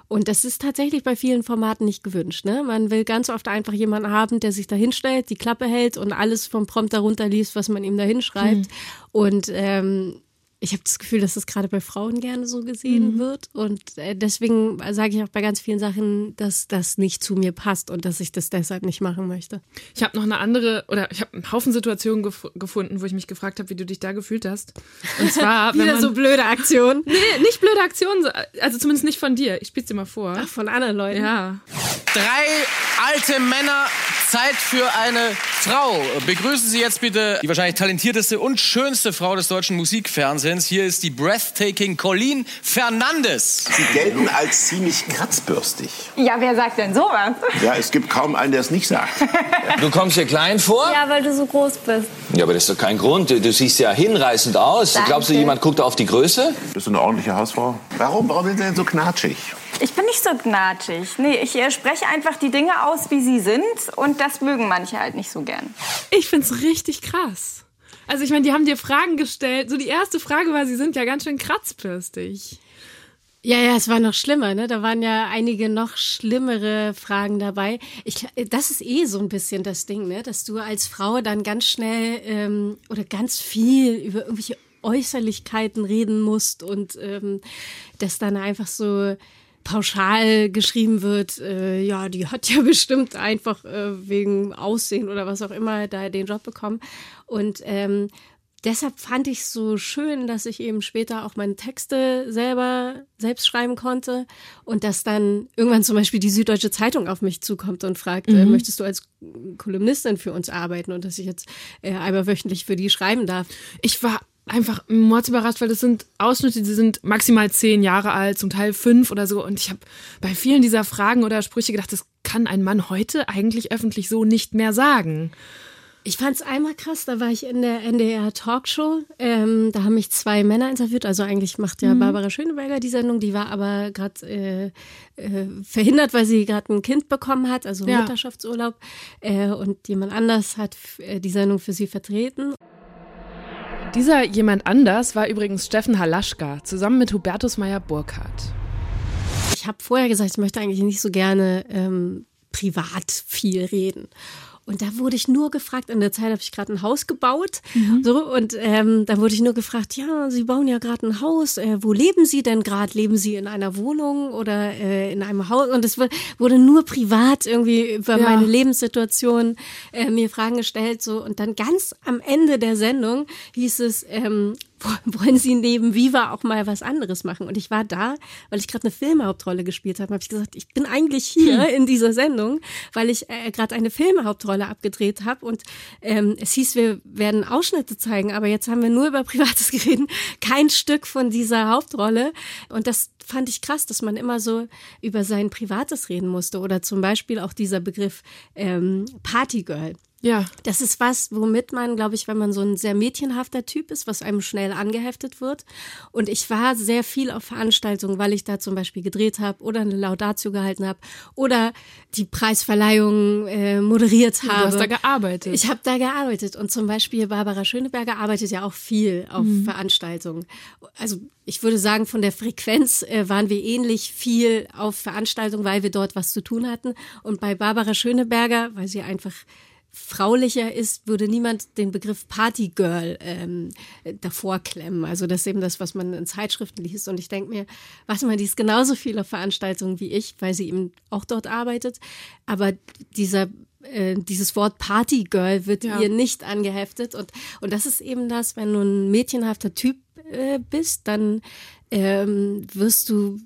Und das ist tatsächlich bei vielen Formaten nicht gewünscht. Ne? Man will ganz oft einfach jemanden haben, der sich da hinstellt, die Klappe hält und alles vom Prompter runterliest, was man ihm da hinschreibt. Hm. Und ähm, ich habe das Gefühl, dass das gerade bei Frauen gerne so gesehen mhm. wird. Und äh, deswegen sage ich auch bei ganz vielen Sachen, dass das nicht zu mir passt und dass ich das deshalb nicht machen möchte. Ich habe noch eine andere, oder ich habe einen Haufen Situationen gef gefunden, wo ich mich gefragt habe, wie du dich da gefühlt hast. Und *laughs* zwar. Wieder man, so blöde Aktionen. Nee, nicht blöde Aktionen, also zumindest nicht von dir. Ich spiel's dir mal vor. Ach, von anderen Leuten. Ja. Drei alte Männer, Zeit für eine Frau. Begrüßen Sie jetzt bitte die wahrscheinlich talentierteste und schönste Frau des deutschen Musikfernsehens. Präsidents. Hier ist die breathtaking Colleen Fernandes. Sie gelten als ziemlich kratzbürstig. Ja, wer sagt denn sowas? Ja, es gibt kaum einen, der es nicht sagt. *laughs* Du kommst dir klein vor? Ja, weil du so groß bist. Ja, aber das ist doch kein Grund. Du, du siehst ja hinreißend aus. Danke. Glaubst du, jemand guckt auf die Größe? Bist du eine ordentliche Hausfrau? Warum, warum sind Sie denn so knatschig? Ich bin nicht so gnatschig. Nee, ich äh, spreche einfach die Dinge aus, wie sie sind. Und das mögen manche halt nicht so gern. Ich find's richtig krass. Also ich meine, die haben dir Fragen gestellt. So die erste Frage war, sie sind ja ganz schön kratzbürstig. Ja, ja, es war noch schlimmer, ne? Da waren ja einige noch schlimmere Fragen dabei. Ich, das ist eh so ein bisschen das Ding, ne? Dass du als Frau dann ganz schnell ähm, oder ganz viel über irgendwelche Äußerlichkeiten reden musst und ähm, das dann einfach so pauschal geschrieben wird, äh, ja, die hat ja *laughs* bestimmt einfach äh, wegen Aussehen oder was auch immer da den Job bekommen. Und ähm, deshalb fand ich es so schön, dass ich eben später auch meine Texte selber selbst schreiben konnte und dass dann irgendwann zum Beispiel die Süddeutsche Zeitung auf mich zukommt und fragt, äh, mhm. äh, möchtest du als Kolumnistin für uns arbeiten und dass ich jetzt äh, einmal wöchentlich für die schreiben darf. Ich war einfach mordsüberrascht, weil das sind Ausschnitte, die sind maximal zehn Jahre alt, zum Teil fünf oder so. Und ich habe bei vielen dieser Fragen oder Sprüche gedacht, das kann ein Mann heute eigentlich öffentlich so nicht mehr sagen. Ich fand es einmal krass, da war ich in der NDR Talkshow. Ähm, da haben mich zwei Männer interviewt. Also eigentlich macht ja mhm. Barbara Schöneberger die Sendung. Die war aber gerade äh, äh, verhindert, weil sie gerade ein Kind bekommen hat, also ja. Mutterschaftsurlaub. Äh, und jemand anders hat äh, die Sendung für sie vertreten. Dieser jemand anders war übrigens Steffen Halaschka, zusammen mit Hubertus Meyer-Burkhardt. Ich habe vorher gesagt, ich möchte eigentlich nicht so gerne ähm, privat viel reden. Und da wurde ich nur gefragt, in der Zeit habe ich gerade ein Haus gebaut. Mhm. So, und ähm, da wurde ich nur gefragt, ja, Sie bauen ja gerade ein Haus. Äh, wo leben Sie denn gerade? Leben Sie in einer Wohnung oder äh, in einem Haus? Und es wurde nur privat irgendwie über ja. meine Lebenssituation äh, mir Fragen gestellt. So. Und dann ganz am Ende der Sendung hieß es, ähm, wollen Sie neben Viva auch mal was anderes machen? Und ich war da, weil ich gerade eine Filmhauptrolle gespielt habe. Habe ich gesagt, ich bin eigentlich hier hm. in dieser Sendung, weil ich äh, gerade eine Filmhauptrolle abgedreht habe. Und ähm, es hieß, wir werden Ausschnitte zeigen, aber jetzt haben wir nur über *laughs* Privates geredet, kein Stück von dieser Hauptrolle. Und das fand ich krass, dass man immer so über sein Privates reden musste. Oder zum Beispiel auch dieser Begriff ähm, Partygirl. Ja. Das ist was, womit man, glaube ich, wenn man so ein sehr mädchenhafter Typ ist, was einem schnell angeheftet wird. Und ich war sehr viel auf Veranstaltungen, weil ich da zum Beispiel gedreht habe oder eine Laudatio gehalten habe oder die Preisverleihung äh, moderiert habe. Du hast da gearbeitet. Ich habe da gearbeitet. Und zum Beispiel Barbara Schöneberger arbeitet ja auch viel auf mhm. Veranstaltungen. Also ich würde sagen, von der Frequenz äh, waren wir ähnlich viel auf Veranstaltungen, weil wir dort was zu tun hatten. Und bei Barbara Schöneberger, weil sie einfach fraulicher ist, würde niemand den Begriff Partygirl ähm, davor klemmen. Also das ist eben das, was man in Zeitschriften liest. Und ich denke mir, was mal, die ist genauso viel auf Veranstaltungen wie ich, weil sie eben auch dort arbeitet. Aber dieser äh, dieses Wort Partygirl wird ja. ihr nicht angeheftet. Und, und das ist eben das, wenn du ein mädchenhafter Typ äh, bist, dann ähm, wirst du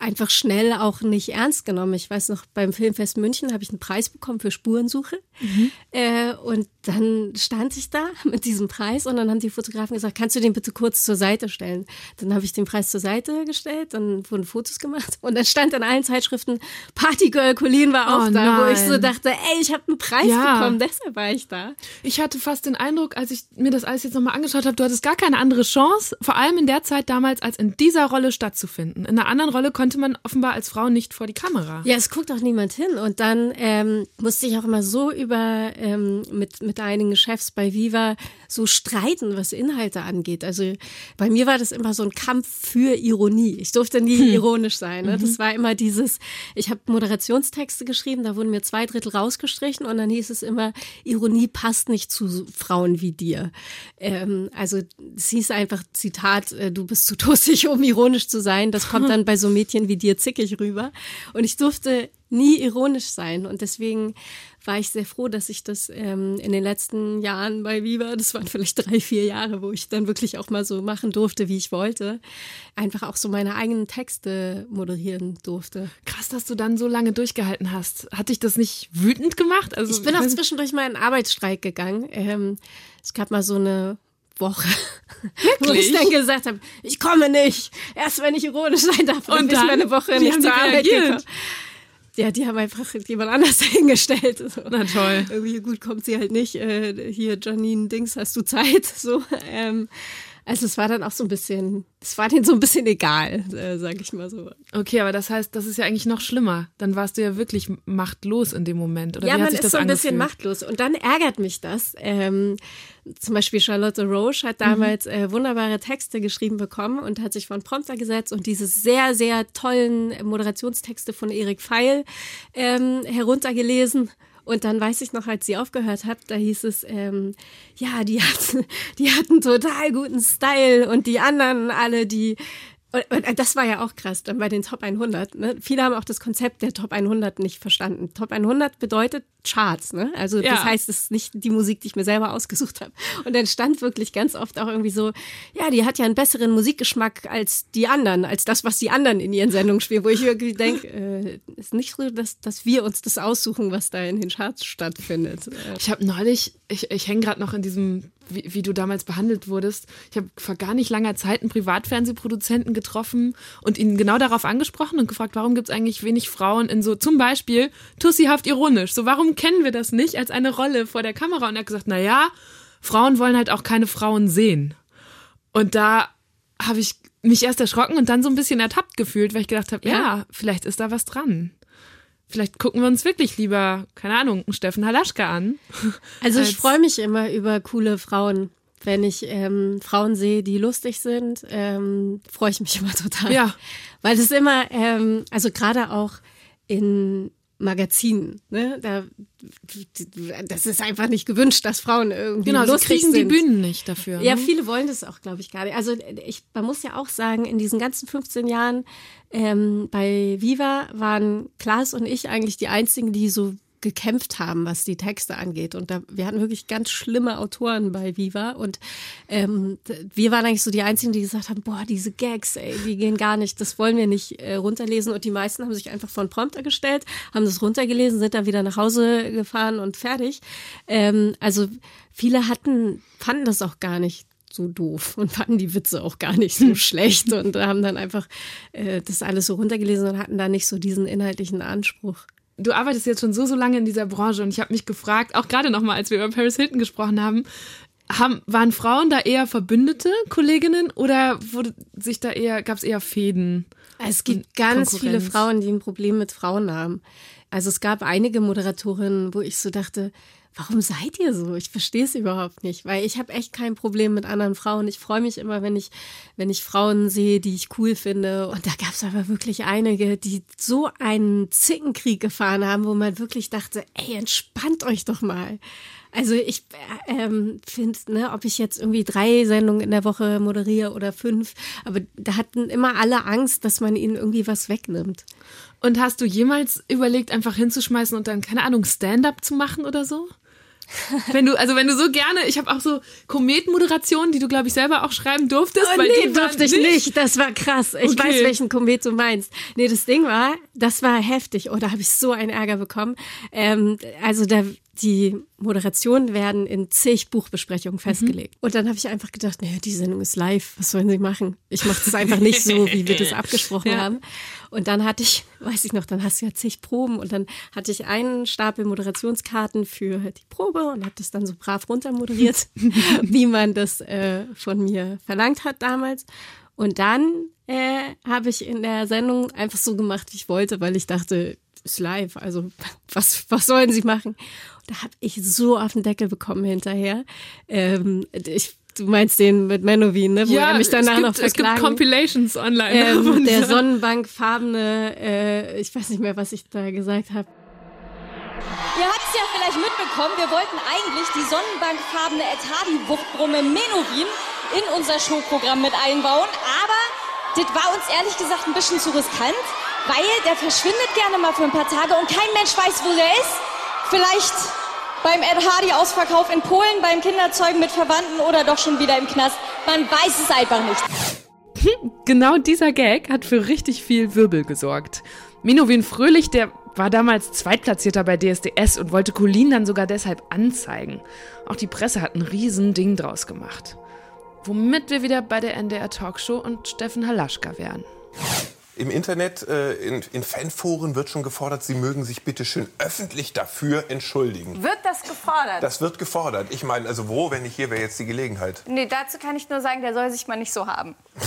einfach schnell auch nicht ernst genommen. Ich weiß noch, beim Filmfest München habe ich einen Preis bekommen für Spurensuche. Mhm. Äh, und dann stand ich da *laughs* mit diesem Preis und dann haben die Fotografen gesagt, kannst du den bitte kurz zur Seite stellen? Dann habe ich den Preis zur Seite gestellt, dann wurden Fotos gemacht und dann stand in allen Zeitschriften, Partygirl Colleen war auch Oh da, wo ich nein. so dachte, ey, ich habe einen Preis Ja. bekommen, deshalb war ich da. Ich hatte fast den Eindruck, als ich mir das alles jetzt nochmal angeschaut habe, du hattest gar keine andere Chance, vor allem in der Zeit damals, als in dieser Rolle stattzufinden. In einer anderen Rolle konnte man offenbar als Frau nicht vor die Kamera. Ja, es guckt auch niemand hin. Und dann ähm, musste ich auch immer so über ähm, mit, mit einigen Chefs bei Viva so streiten, was Inhalte angeht. Also bei mir war das immer so ein Kampf für Ironie. Ich durfte nie ironisch sein. Ne? Das war immer dieses, ich habe Moderationstexte geschrieben, da wurden mir zwei Drittel rausgestrichen und dann hieß es immer, Ironie passt nicht zu Frauen wie dir. Ähm, also es hieß einfach, Zitat, äh, du bist zu tussig, um ironisch zu sein. Das kommt *laughs* dann bei so Mädchen wie dir zickig rüber. Und ich durfte nie ironisch sein. Und deswegen war ich sehr froh, dass ich das ähm, in den letzten Jahren bei Viva, das waren vielleicht drei, vier Jahre, wo ich dann wirklich auch mal so machen durfte, wie ich wollte, einfach auch so meine eigenen Texte moderieren durfte. Krass, dass du dann so lange durchgehalten hast. Hat dich das nicht wütend gemacht? Also, Ich bin auch zwischendurch mal in Arbeitsstreik gegangen. Ähm, es gab mal so eine Woche, *laughs* wo ich dann gesagt habe, ich komme nicht. Erst wenn ich ironisch sein darf. Und dann? mal eine Woche nicht zur Arbeit gekommen. Ja, die haben einfach jemand anders *laughs* hingestellt. So. Na toll. Irgendwie gut kommt sie halt nicht. Äh, hier, Janine Dings, hast du Zeit? *laughs* So. Ähm, also es war dann auch so ein bisschen, es war denen so ein bisschen egal, äh, sag ich mal so. Okay, aber das heißt, das ist ja eigentlich noch schlimmer. Dann warst du ja wirklich machtlos in dem Moment. Oder ja, man ist das so ein bisschen angefühlt? machtlos. Und dann ärgert mich das. Ähm, zum Beispiel Charlotte Roche hat damals äh, wunderbare Texte geschrieben bekommen und hat sich von Prompter gesetzt und diese sehr, sehr tollen Moderationstexte von Erik Pfeil ähm, heruntergelesen. Und dann weiß ich noch, als sie aufgehört hat, da hieß es, ähm, ja, die hatten, *laughs* die hatten total guten Style und die anderen alle, die und, und das war ja auch krass, dann bei den Top 100. Ne? Viele haben auch das Konzept der Top 100 nicht verstanden. Top 100 bedeutet Charts, ne? Also Ja. das heißt, es ist nicht die Musik, die ich mir selber ausgesucht habe. Und dann stand wirklich ganz oft auch irgendwie so, ja, die hat ja einen besseren Musikgeschmack als die anderen, als das, was die anderen in ihren Sendungen spielen, wo ich wirklich denke, äh, ist nicht so, dass, dass wir uns das aussuchen, was da in den Charts stattfindet. Äh, Ich habe neulich, ich, ich hänge gerade noch in diesem, wie, wie du damals behandelt wurdest. Ich habe vor gar nicht langer Zeit einen Privatfernsehproduzenten getroffen und ihn genau darauf angesprochen und gefragt, warum gibt es eigentlich wenig Frauen in so, zum Beispiel Tussihaft ironisch. So, warum kennen wir das nicht als eine Rolle vor der Kamera? Und er hat gesagt, na ja, Frauen wollen halt auch keine Frauen sehen. Und da habe ich mich erst erschrocken und dann so ein bisschen ertappt gefühlt, weil ich gedacht habe, ja. Ja. vielleicht ist da was dran. Vielleicht gucken wir uns wirklich lieber, keine Ahnung, Steffen Halaschka an. *laughs* Also Als- ich freue mich immer über coole Frauen. Wenn ich ähm, Frauen sehe, die lustig sind, ähm, freue ich mich immer total. Ja. Weil es immer, ähm, also gerade auch in Magazinen, ne, da, das ist einfach nicht gewünscht, dass Frauen irgendwie Genau, sie lustig kriegen die sind. Bühnen nicht dafür. Ja, ne? viele wollen das auch, glaube ich, gar nicht. Also ich, man muss ja auch sagen, in diesen ganzen 15 Jahren ähm, bei Viva waren Klaas und ich eigentlich die einzigen, die so gekämpft haben, was die Texte angeht. Und da, wir hatten wirklich ganz schlimme Autoren bei Viva. Und ähm, wir waren eigentlich so die einzigen, die gesagt haben, boah, diese Gags, ey, die gehen gar nicht, das wollen wir nicht äh, runterlesen. Und die meisten haben sich einfach vor den Prompter gestellt, haben das runtergelesen, sind dann wieder nach Hause gefahren und fertig. Ähm, also viele hatten, fanden das auch gar nicht so doof und fanden die Witze auch gar nicht so *laughs* schlecht und haben dann einfach äh, das alles so runtergelesen und hatten da nicht so diesen inhaltlichen Anspruch. Du arbeitest jetzt schon so, so lange in dieser Branche und ich habe mich gefragt, auch gerade nochmal, als wir über Paris Hilton gesprochen haben, haben, waren Frauen da eher Verbündete, Kolleginnen, oder wurde sich da eher, gab es eher Fäden? Es gibt ganz viele. Frauen, die ein Problem mit Frauen haben. Also es gab einige Moderatorinnen, wo ich so dachte, warum seid ihr so? Ich verstehe es überhaupt nicht, weil ich habe echt kein Problem mit anderen Frauen. Ich freue mich immer, wenn ich, wenn ich Frauen sehe, die ich cool finde. Und da gab es aber wirklich einige, die so einen Zickenkrieg gefahren haben, wo man wirklich dachte, ey, entspannt euch doch mal. Also ich äh, ähm, finde, ne, ob ich jetzt irgendwie drei Sendungen in der Woche moderiere oder fünf, aber da hatten immer alle Angst, dass man ihnen irgendwie was wegnimmt. Und hast du jemals überlegt, einfach hinzuschmeißen und dann, keine Ahnung, Stand-up zu machen oder so? *laughs* Wenn du, also wenn du so gerne, ich habe auch so Kometmoderationen, die du, glaube ich, selber auch schreiben durftest. Oh, weil nee, die durfte ich nicht. Das war krass. Ich Okay. weiß, welchen Komet du meinst. Nee, das Ding war, das war heftig. Oh, da habe ich so einen Ärger bekommen. Ähm, also da, die Moderationen werden in zig Buchbesprechungen festgelegt. Und dann habe ich einfach gedacht, naja, die Sendung ist live. Was sollen sie machen? Ich mache das einfach nicht so, wie wir das *laughs* abgesprochen haben. Und dann hatte ich, *laughs* weiß ich noch, dann hast du ja zig Proben und dann hatte ich einen Stapel Moderationskarten für die Probe und habe das dann so brav runtermoderiert, *laughs* wie man das äh, von mir verlangt hat damals. Und dann äh, habe ich in der Sendung einfach so gemacht, wie ich wollte, weil ich dachte, ist live, also *laughs* was, was sollen sie machen? Da habe ich so auf den Deckel bekommen hinterher. Ähm, ich, du meinst den mit Menowin, ne? wo er mich danach es gibt, noch es gibt verklagen. Compilations online. ähm, der sonnenbankfarbene, äh, ich weiß nicht mehr, was ich da gesagt habe. Ihr habt es ja vielleicht mitbekommen, wir wollten eigentlich die sonnenbankfarbene Etadi-Wuchtbrumme Menowin in unser Showprogramm mit einbauen, aber das war uns ehrlich gesagt ein bisschen zu riskant, weil der verschwindet gerne mal für ein paar Tage und kein Mensch weiß, wo der ist. Vielleicht beim Ed Hardy-Ausverkauf in Polen, beim Kinderzeugen mit Verwandten oder doch schon wieder im Knast. Man weiß es einfach nicht. *laughs* Genau dieser Gag hat für richtig viel Wirbel gesorgt. Minowin Fröhlich, der war damals Zweitplatzierter bei DSDS und wollte Colin dann sogar deshalb anzeigen. Auch die Presse hat ein riesen Ding draus gemacht. Womit wir wieder bei der NDR Talkshow und Steffen Halaschka wären. Im Internet, äh, in, in Fanforen wird schon gefordert, Sie mögen sich bitte schön öffentlich dafür entschuldigen. Wird das gefordert? Das wird gefordert. Ich meine, also wo, wenn nicht hier, wäre jetzt die Gelegenheit. nee, dazu kann ich nur sagen, der soll sich mal nicht so haben. *laughs*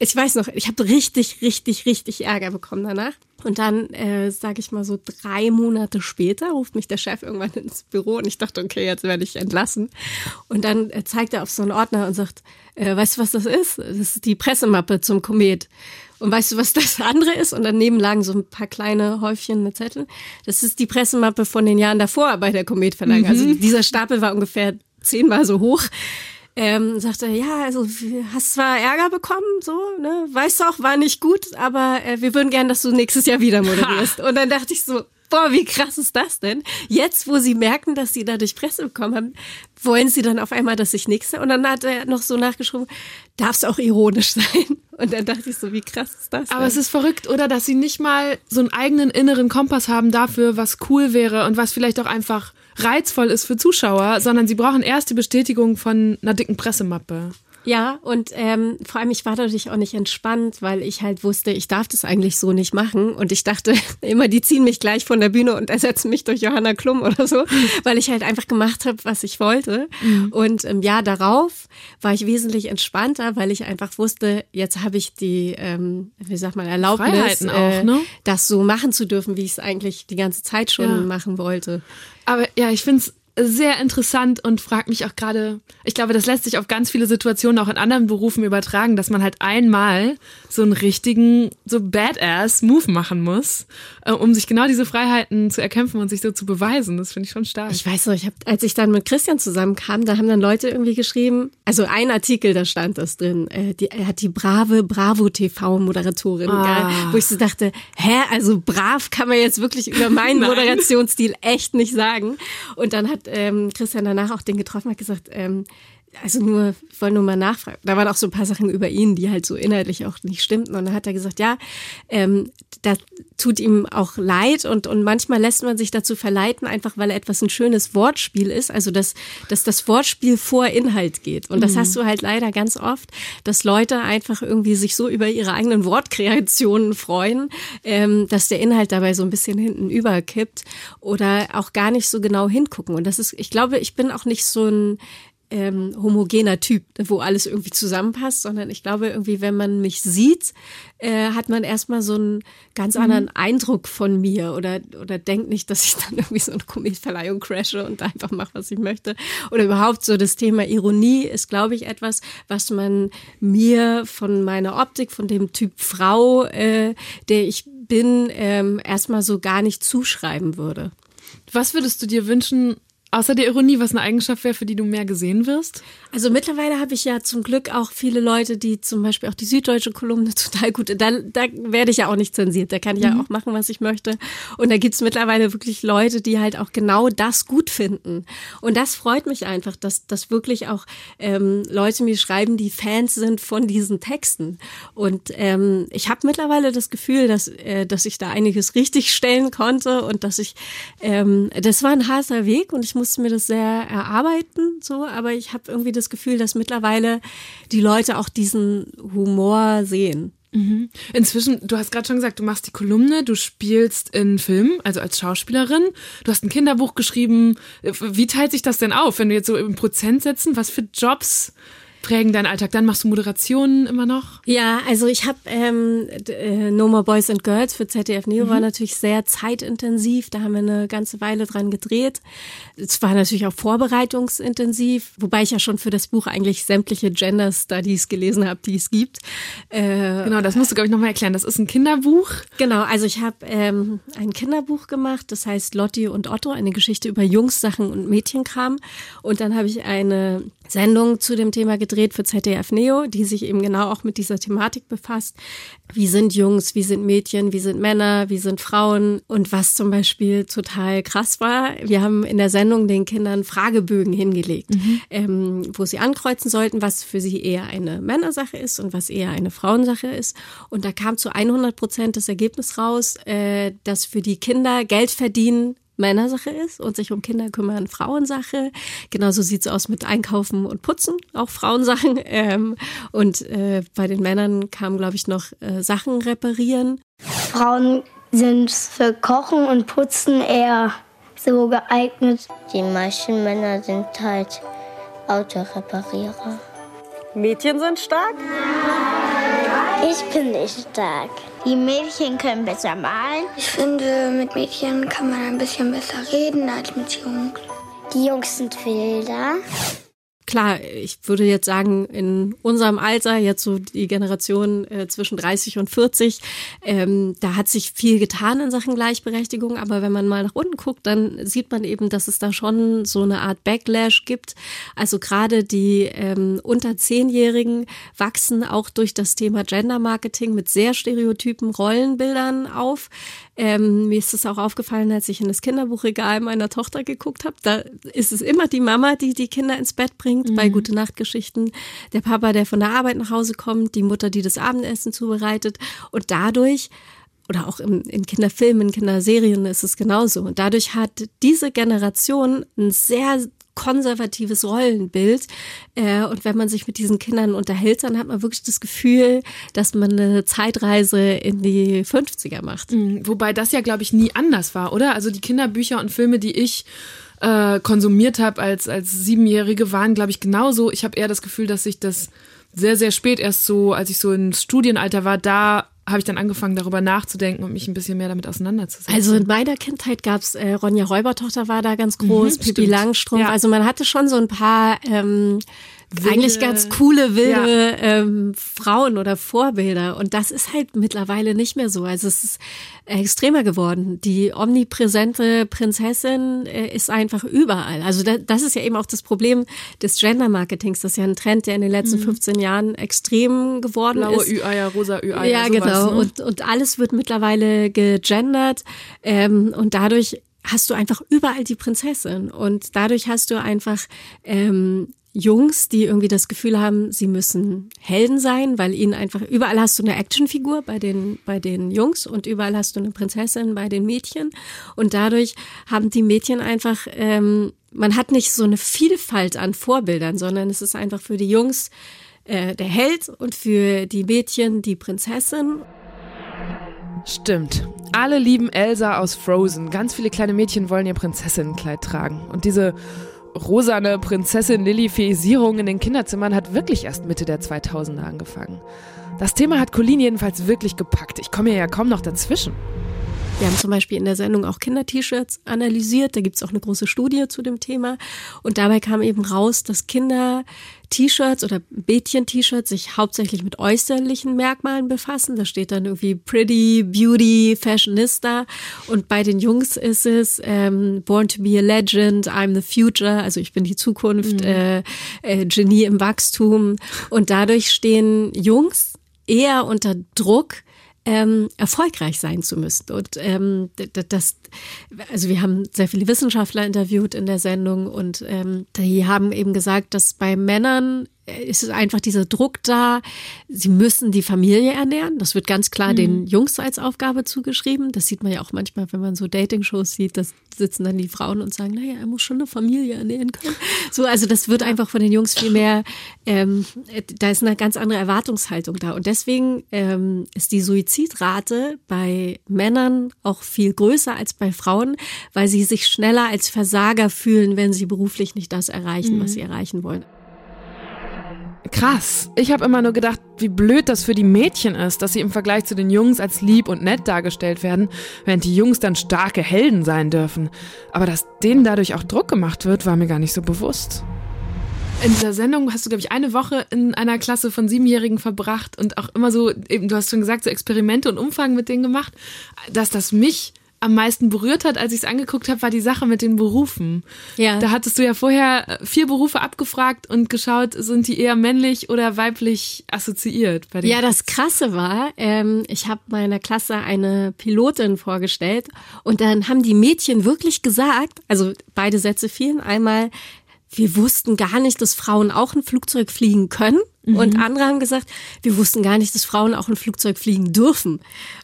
Ich weiß noch, ich habe richtig, richtig, richtig Ärger bekommen danach. Und dann, äh, sage ich mal so, drei Monate später ruft mich der Chef irgendwann ins Büro und ich dachte, okay, jetzt werde ich entlassen. Und dann äh, zeigt er auf so einen Ordner und sagt, äh, weißt du, was das ist? Das ist die Pressemappe zum Komet. Und weißt du, was das *laughs* andere ist? Und daneben lagen so ein paar kleine Häufchen mit Zetteln. Das ist die Pressemappe von den Jahren davor bei der Kometverleihung. Also dieser Stapel war ungefähr zehnmal so hoch ähm, sagte, ja, also hast zwar Ärger bekommen, so, ne, weißt du auch, war nicht gut, aber äh, wir würden gern, dass du nächstes Jahr wieder moderierst. Und dann dachte ich so, boah, wie krass ist das denn? Jetzt, wo sie merken, dass sie dadurch Presse bekommen haben, wollen sie dann auf einmal, dass ich nächste? Und dann hat er noch so nachgeschrieben, darf es auch ironisch *laughs* sein? Und dann dachte ich so, wie krass ist das Aber denn? es ist verrückt, oder? Dass sie nicht mal so einen eigenen inneren Kompass haben dafür, was cool wäre und was vielleicht auch einfach reizvoll ist für Zuschauer, sondern sie brauchen erst die Bestätigung von einer dicken Pressemappe. Ja, und ähm, vor allem, ich war dadurch auch nicht entspannt, weil ich halt wusste, ich darf das eigentlich so nicht machen. Und ich dachte *laughs* immer, die ziehen mich gleich von der Bühne und ersetzen mich durch Johanna Klum oder so, *laughs* weil ich halt einfach gemacht habe, was ich wollte. Und im Jahr darauf war ich wesentlich entspannter, weil ich einfach wusste, jetzt habe ich die, ähm, wie sagt man, Erlaubnis, auch, ne? das so machen zu dürfen, wie ich es eigentlich die ganze Zeit schon Ja. machen wollte. Aber ja, ich find's sehr interessant und frag mich auch gerade, ich glaube, das lässt sich auf ganz viele Situationen auch in anderen Berufen übertragen, dass man halt einmal so einen richtigen, so badass Move machen muss, äh, um sich genau diese Freiheiten zu erkämpfen und sich so zu beweisen. Das finde ich schon stark. Ich weiß noch, ich hab, als ich dann mit Christian zusammenkam, da haben dann Leute irgendwie geschrieben, also ein Artikel, da stand das drin, äh, die, er hat die brave Bravo TV-Moderatorin, Ah. gell, wo ich so dachte, hä, also brav kann man jetzt wirklich über meinen. *laughs* Moderationsstil echt nicht sagen. Und dann hat ähm, Christian danach auch den getroffen, hat gesagt, ähm, also nur, ich wollte nur mal nachfragen. Da waren auch so ein paar Sachen über ihn, die halt so inhaltlich auch nicht stimmten. Und dann hat er gesagt, ja, ähm, das tut ihm auch leid und, und manchmal lässt man sich dazu verleiten, einfach weil etwas ein schönes Wortspiel ist. Also, dass, dass das Wortspiel vor Inhalt geht. Und das hast du halt leider ganz oft, dass Leute einfach irgendwie sich so über ihre eigenen Wortkreationen freuen, ähm, dass der Inhalt dabei so ein bisschen hinten überkippt oder auch gar nicht so genau hingucken. Und das ist, ich glaube, ich bin auch nicht so ein ähm, homogener Typ, wo alles irgendwie zusammenpasst, sondern ich glaube irgendwie, wenn man mich sieht, äh, hat man erstmal so einen ganz anderen Eindruck von mir oder oder denkt nicht, dass ich *laughs* dann irgendwie so eine Kometverleihung crashe und einfach mache, was ich möchte. Oder überhaupt so das Thema Ironie ist, glaube ich, etwas, was man mir von meiner Optik, von dem Typ Frau, äh, der ich bin, ähm, erstmal so gar nicht zuschreiben würde. Was würdest du dir wünschen, Außer der Ironie, was eine Eigenschaft wäre, für die du mehr gesehen wirst? Also mittlerweile habe ich ja zum Glück auch viele Leute, die zum Beispiel auch die süddeutsche Kolumne *laughs* total gut, da, da werde ich ja auch nicht zensiert, da kann ich mhm. ja auch machen, was ich möchte. Und da gibt's mittlerweile wirklich Leute, die halt auch genau das gut finden. Und das freut mich einfach, dass, dass wirklich auch ähm, Leute mir schreiben, die Fans sind von diesen Texten. Und ähm, ich habe mittlerweile das Gefühl, dass, äh, dass ich da einiges richtig stellen konnte und dass ich, ähm, das war ein harter Weg und ich musste mir das sehr erarbeiten, so, aber ich habe irgendwie das Gefühl, dass mittlerweile die Leute auch diesen Humor sehen. Mhm. Inzwischen, du hast gerade schon gesagt, du machst die Kolumne, du spielst in Filmen, also als Schauspielerin, du hast ein Kinderbuch geschrieben. Wie teilt sich das denn auf, wenn du jetzt so im Prozent setzen, was für Jobs prägen deinen Alltag? Dann machst du Moderationen immer noch? Ja, also ich habe ähm, äh, No More Boys and Girls für ZDF Neo mhm. war natürlich sehr zeitintensiv. Da haben wir eine ganze Weile dran gedreht. Es war natürlich auch vorbereitungsintensiv, wobei ich ja schon für das Buch eigentlich sämtliche Gender Studies gelesen habe, die es gibt. Äh, genau, das musst du glaube ich nochmal erklären. Das ist ein Kinderbuch. Genau, also ich habe ähm, ein Kinderbuch gemacht, das heißt Lotti und Otto, eine Geschichte über Jungssachen und Mädchenkram. Und dann habe ich eine Sendung zu dem Thema gedreht für ZDF Neo, die sich eben genau auch mit dieser Thematik befasst. Wie sind Jungs, wie sind Mädchen, wie sind Männer, wie sind Frauen? Und was zum Beispiel total krass war, wir haben in der Sendung den Kindern Fragebögen hingelegt, mhm. ähm, wo sie ankreuzen sollten, was für sie eher eine Männersache ist und was eher eine Frauensache ist. Und da kam zu 100 Prozent das Ergebnis raus, äh, dass für die Kinder Geld verdienen Männersache ist und sich um Kinder kümmern Frauensache. Genauso sieht's aus mit Einkaufen und Putzen, auch Frauensachen. *laughs* Ähm, und äh, bei den Männern kam, glaube ich, noch äh, Sachen reparieren. Frauen sind für Kochen und Putzen eher so geeignet. Die meisten Männer sind halt Autoreparierer. Mädchen sind stark? Ich bin nicht stark. Die Mädchen können besser malen. Ich finde, mit Mädchen kann man ein bisschen besser reden als mit Jungs. Die Jungs sind wilder klar, ich würde jetzt sagen, in unserem Alter, jetzt so die Generation äh, zwischen 30 und 40, ähm, da hat sich viel getan in Sachen Gleichberechtigung. Aber wenn man mal nach unten guckt, dann sieht man eben, dass es da schon so eine Art Backlash gibt. Also gerade die ähm, unter Zehnjährigen wachsen auch durch das Thema Gender Marketing mit sehr stereotypen Rollenbildern auf. Ähm, mir ist es auch aufgefallen, als ich in das Kinderbuchregal meiner Tochter geguckt habe. Da ist es immer die Mama, die die Kinder ins Bett bringt mhm. bei Gute Nacht Geschichten. Der Papa, der von der Arbeit nach Hause kommt, die Mutter, die das Abendessen zubereitet. Und dadurch oder auch im, in Kinderfilmen, in Kinderserien ist es genauso. Und dadurch hat diese Generation ein sehr konservatives Rollenbild. Äh, und wenn man sich mit diesen Kindern unterhält, dann hat man wirklich das Gefühl, dass man eine Zeitreise in die 50er macht. Mhm, wobei das ja, glaube ich, nie anders war, oder? Also die Kinderbücher und Filme, die ich äh, konsumiert habe als, als Siebenjährige, waren, glaube ich, genauso. Ich habe eher das Gefühl, dass sich das sehr, sehr spät erst so, als ich so ins Studienalter war, da habe ich dann angefangen, darüber nachzudenken und mich ein bisschen mehr damit auseinanderzusetzen. Also in meiner Kindheit gab's äh, Ronja Räubertochter war da ganz groß, mhm, Pippi Langstrumpf. Ja. Also man hatte schon so ein paar ähm, wilde, eigentlich ganz coole, wilde ja. ähm, Frauen oder Vorbilder. Und das ist halt mittlerweile nicht mehr so. Also es ist extremer geworden. Die omnipräsente Prinzessin äh, ist einfach überall. Also da, das ist ja eben auch das Problem des Gender-Marketings. Das ist ja ein Trend, der in den letzten mhm. 15 Jahren extrem geworden Blaue ist. Blaue Ü-Eier, rosa Ü-Eier. Ja, sowas, genau. Ne? Und, und alles wird mittlerweile gegendert. Ähm, und dadurch hast du einfach überall die Prinzessin und dadurch hast du einfach ähm, Jungs, die irgendwie das Gefühl haben, sie müssen Helden sein, weil ihnen einfach überall hast du eine Actionfigur bei den bei den Jungs und überall hast du eine Prinzessin bei den Mädchen und dadurch haben die Mädchen einfach ähm, man hat nicht so eine Vielfalt an Vorbildern, sondern es ist einfach für die Jungs äh, der Held und für die Mädchen die Prinzessin. Stimmt. Alle lieben Elsa aus Frozen. Ganz viele kleine Mädchen wollen ihr Prinzessinnenkleid tragen. Und diese rosane Prinzessin Lilifisierung in den Kinderzimmern hat wirklich erst Mitte der 2000er angefangen. Das Thema hat Colleen jedenfalls wirklich gepackt. Ich komme ja kaum noch dazwischen. Wir haben zum Beispiel in der Sendung auch Kinder-T-Shirts analysiert. Da gibt's auch eine große Studie zu dem Thema. Und dabei kam eben raus, dass Kinder T-Shirts oder Mädchen-T-Shirts sich hauptsächlich mit äußerlichen Merkmalen befassen. Da steht dann irgendwie Pretty, Beauty, Fashionista. Und bei den Jungs ist es ähm, Born to be a Legend, I'm the Future, also ich bin die Zukunft, mhm. äh, äh, Genie im Wachstum. Und dadurch stehen Jungs eher unter Druck, ähm, erfolgreich sein zu müssen. Und ähm, das, also wir haben sehr viele Wissenschaftler interviewt in der Sendung und ähm, die haben eben gesagt, dass bei Männern ist es einfach dieser Druck da, sie müssen die Familie ernähren. Das wird ganz klar mhm. den Jungs als Aufgabe zugeschrieben. Das sieht man ja auch manchmal, wenn man so Dating-Shows sieht, da sitzen dann die Frauen und sagen, naja, er muss schon eine Familie ernähren können. So, also das wird einfach von den Jungs viel mehr, ähm, da ist eine ganz andere Erwartungshaltung da. Und deswegen ähm, ist die Suizidrate bei Männern auch viel größer als bei Frauen, weil sie sich schneller als Versager fühlen, wenn sie beruflich nicht das erreichen, mhm. was sie erreichen wollen. Krass. Ich habe immer nur gedacht, wie blöd das für die Mädchen ist, dass sie im Vergleich zu den Jungs als lieb und nett dargestellt werden, während die Jungs dann starke Helden sein dürfen. Aber dass denen dadurch auch Druck gemacht wird, war mir gar nicht so bewusst. In dieser Sendung hast du, glaube ich, eine Woche in einer Klasse von Siebenjährigen verbracht und auch immer so, eben, du hast schon gesagt, so Experimente und Umfragen mit denen gemacht, dass das mich am meisten berührt hat, als ich es angeguckt habe, war die Sache mit den Berufen. Ja. Da hattest du ja vorher vier Berufe abgefragt und geschaut, sind die eher männlich oder weiblich assoziiert? Bei ja, das Krasse war, ähm, ich habe meiner Klasse eine Pilotin vorgestellt und dann haben die Mädchen wirklich gesagt, also beide Sätze fielen, einmal, wir wussten gar nicht, dass Frauen auch ein Flugzeug fliegen können. Mhm. Und andere haben gesagt, wir wussten gar nicht, dass Frauen auch ein Flugzeug fliegen dürfen.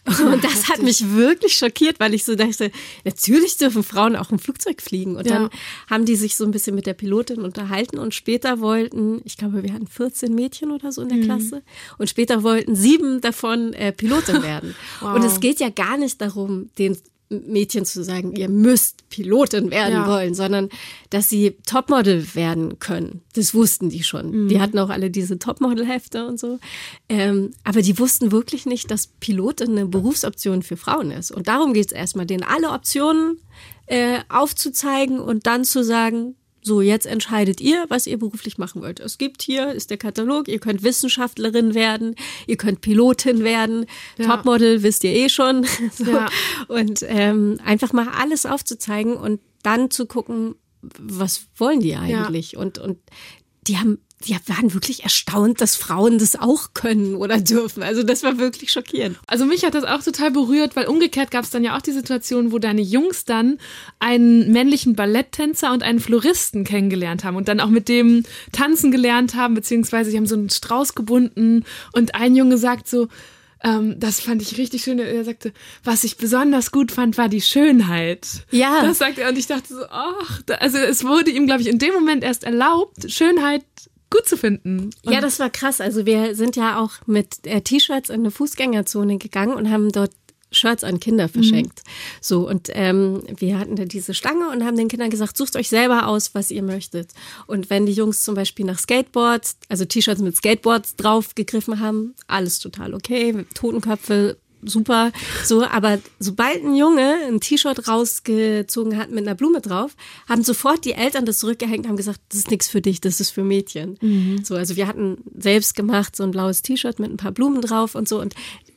Und das hat mich wirklich schockiert, weil ich so dachte, natürlich dürfen Frauen auch ein Flugzeug fliegen. Und ja. dann haben die sich so ein bisschen mit der Pilotin unterhalten und später wollten, ich glaube, wir hatten 14 Mädchen oder so in der mhm. Klasse und später wollten sieben davon äh, Pilotin werden. *laughs* wow. Und es geht ja gar nicht darum, den Mädchen zu sagen, ihr müsst Pilotin werden ja. wollen, sondern dass sie Topmodel werden können. Das wussten die schon. Mhm. Die hatten auch alle diese Topmodel-Hefte und so. Ähm, aber die wussten wirklich nicht, dass Pilotin eine Berufsoption für Frauen ist. Und darum geht es erstmal, denen alle Optionen äh, aufzuzeigen und dann zu sagen, so, jetzt entscheidet ihr, was ihr beruflich machen wollt. Es gibt hier, ist der Katalog, ihr könnt Wissenschaftlerin werden, ihr könnt Pilotin werden, ja. Topmodel wisst ihr eh schon. *laughs* so. ja. Und ähm, einfach mal alles aufzuzeigen und dann zu gucken, was wollen die eigentlich? Ja. Und, und die haben die waren wirklich erstaunt, dass Frauen das auch können oder dürfen. Also das war wirklich schockierend. Also mich hat das auch total berührt, weil umgekehrt gab es dann ja auch die Situation, wo deine Jungs dann einen männlichen Balletttänzer und einen Floristen kennengelernt haben und dann auch mit dem tanzen gelernt haben, beziehungsweise sie haben so einen Strauß gebunden und ein Junge sagt so, ähm, das fand ich richtig schön. Er sagte, was ich besonders gut fand, war die Schönheit. Ja. Das sagte er und ich dachte so, ach, also es wurde ihm, glaube ich, in dem Moment erst erlaubt, Schönheit gut zu finden. Und ja, das war krass. Also wir sind ja auch mit äh, T-Shirts in eine Fußgängerzone gegangen und haben dort Shirts an Kinder verschenkt. Mhm. So, und ähm, wir hatten da diese Stange und haben den Kindern gesagt, sucht euch selber aus, was ihr möchtet. Und wenn die Jungs zum Beispiel nach Skateboards, also T-Shirts mit Skateboards drauf gegriffen haben, alles total okay. Totenköpfe, super. So, aber sobald ein Junge ein T-Shirt rausgezogen hat mit einer Blume drauf, haben sofort die Eltern das zurückgehängt, haben gesagt, das ist nichts für dich, das ist für Mädchen. Mhm. So, also wir hatten selbst gemacht so ein blaues T-Shirt mit ein paar Blumen drauf und so und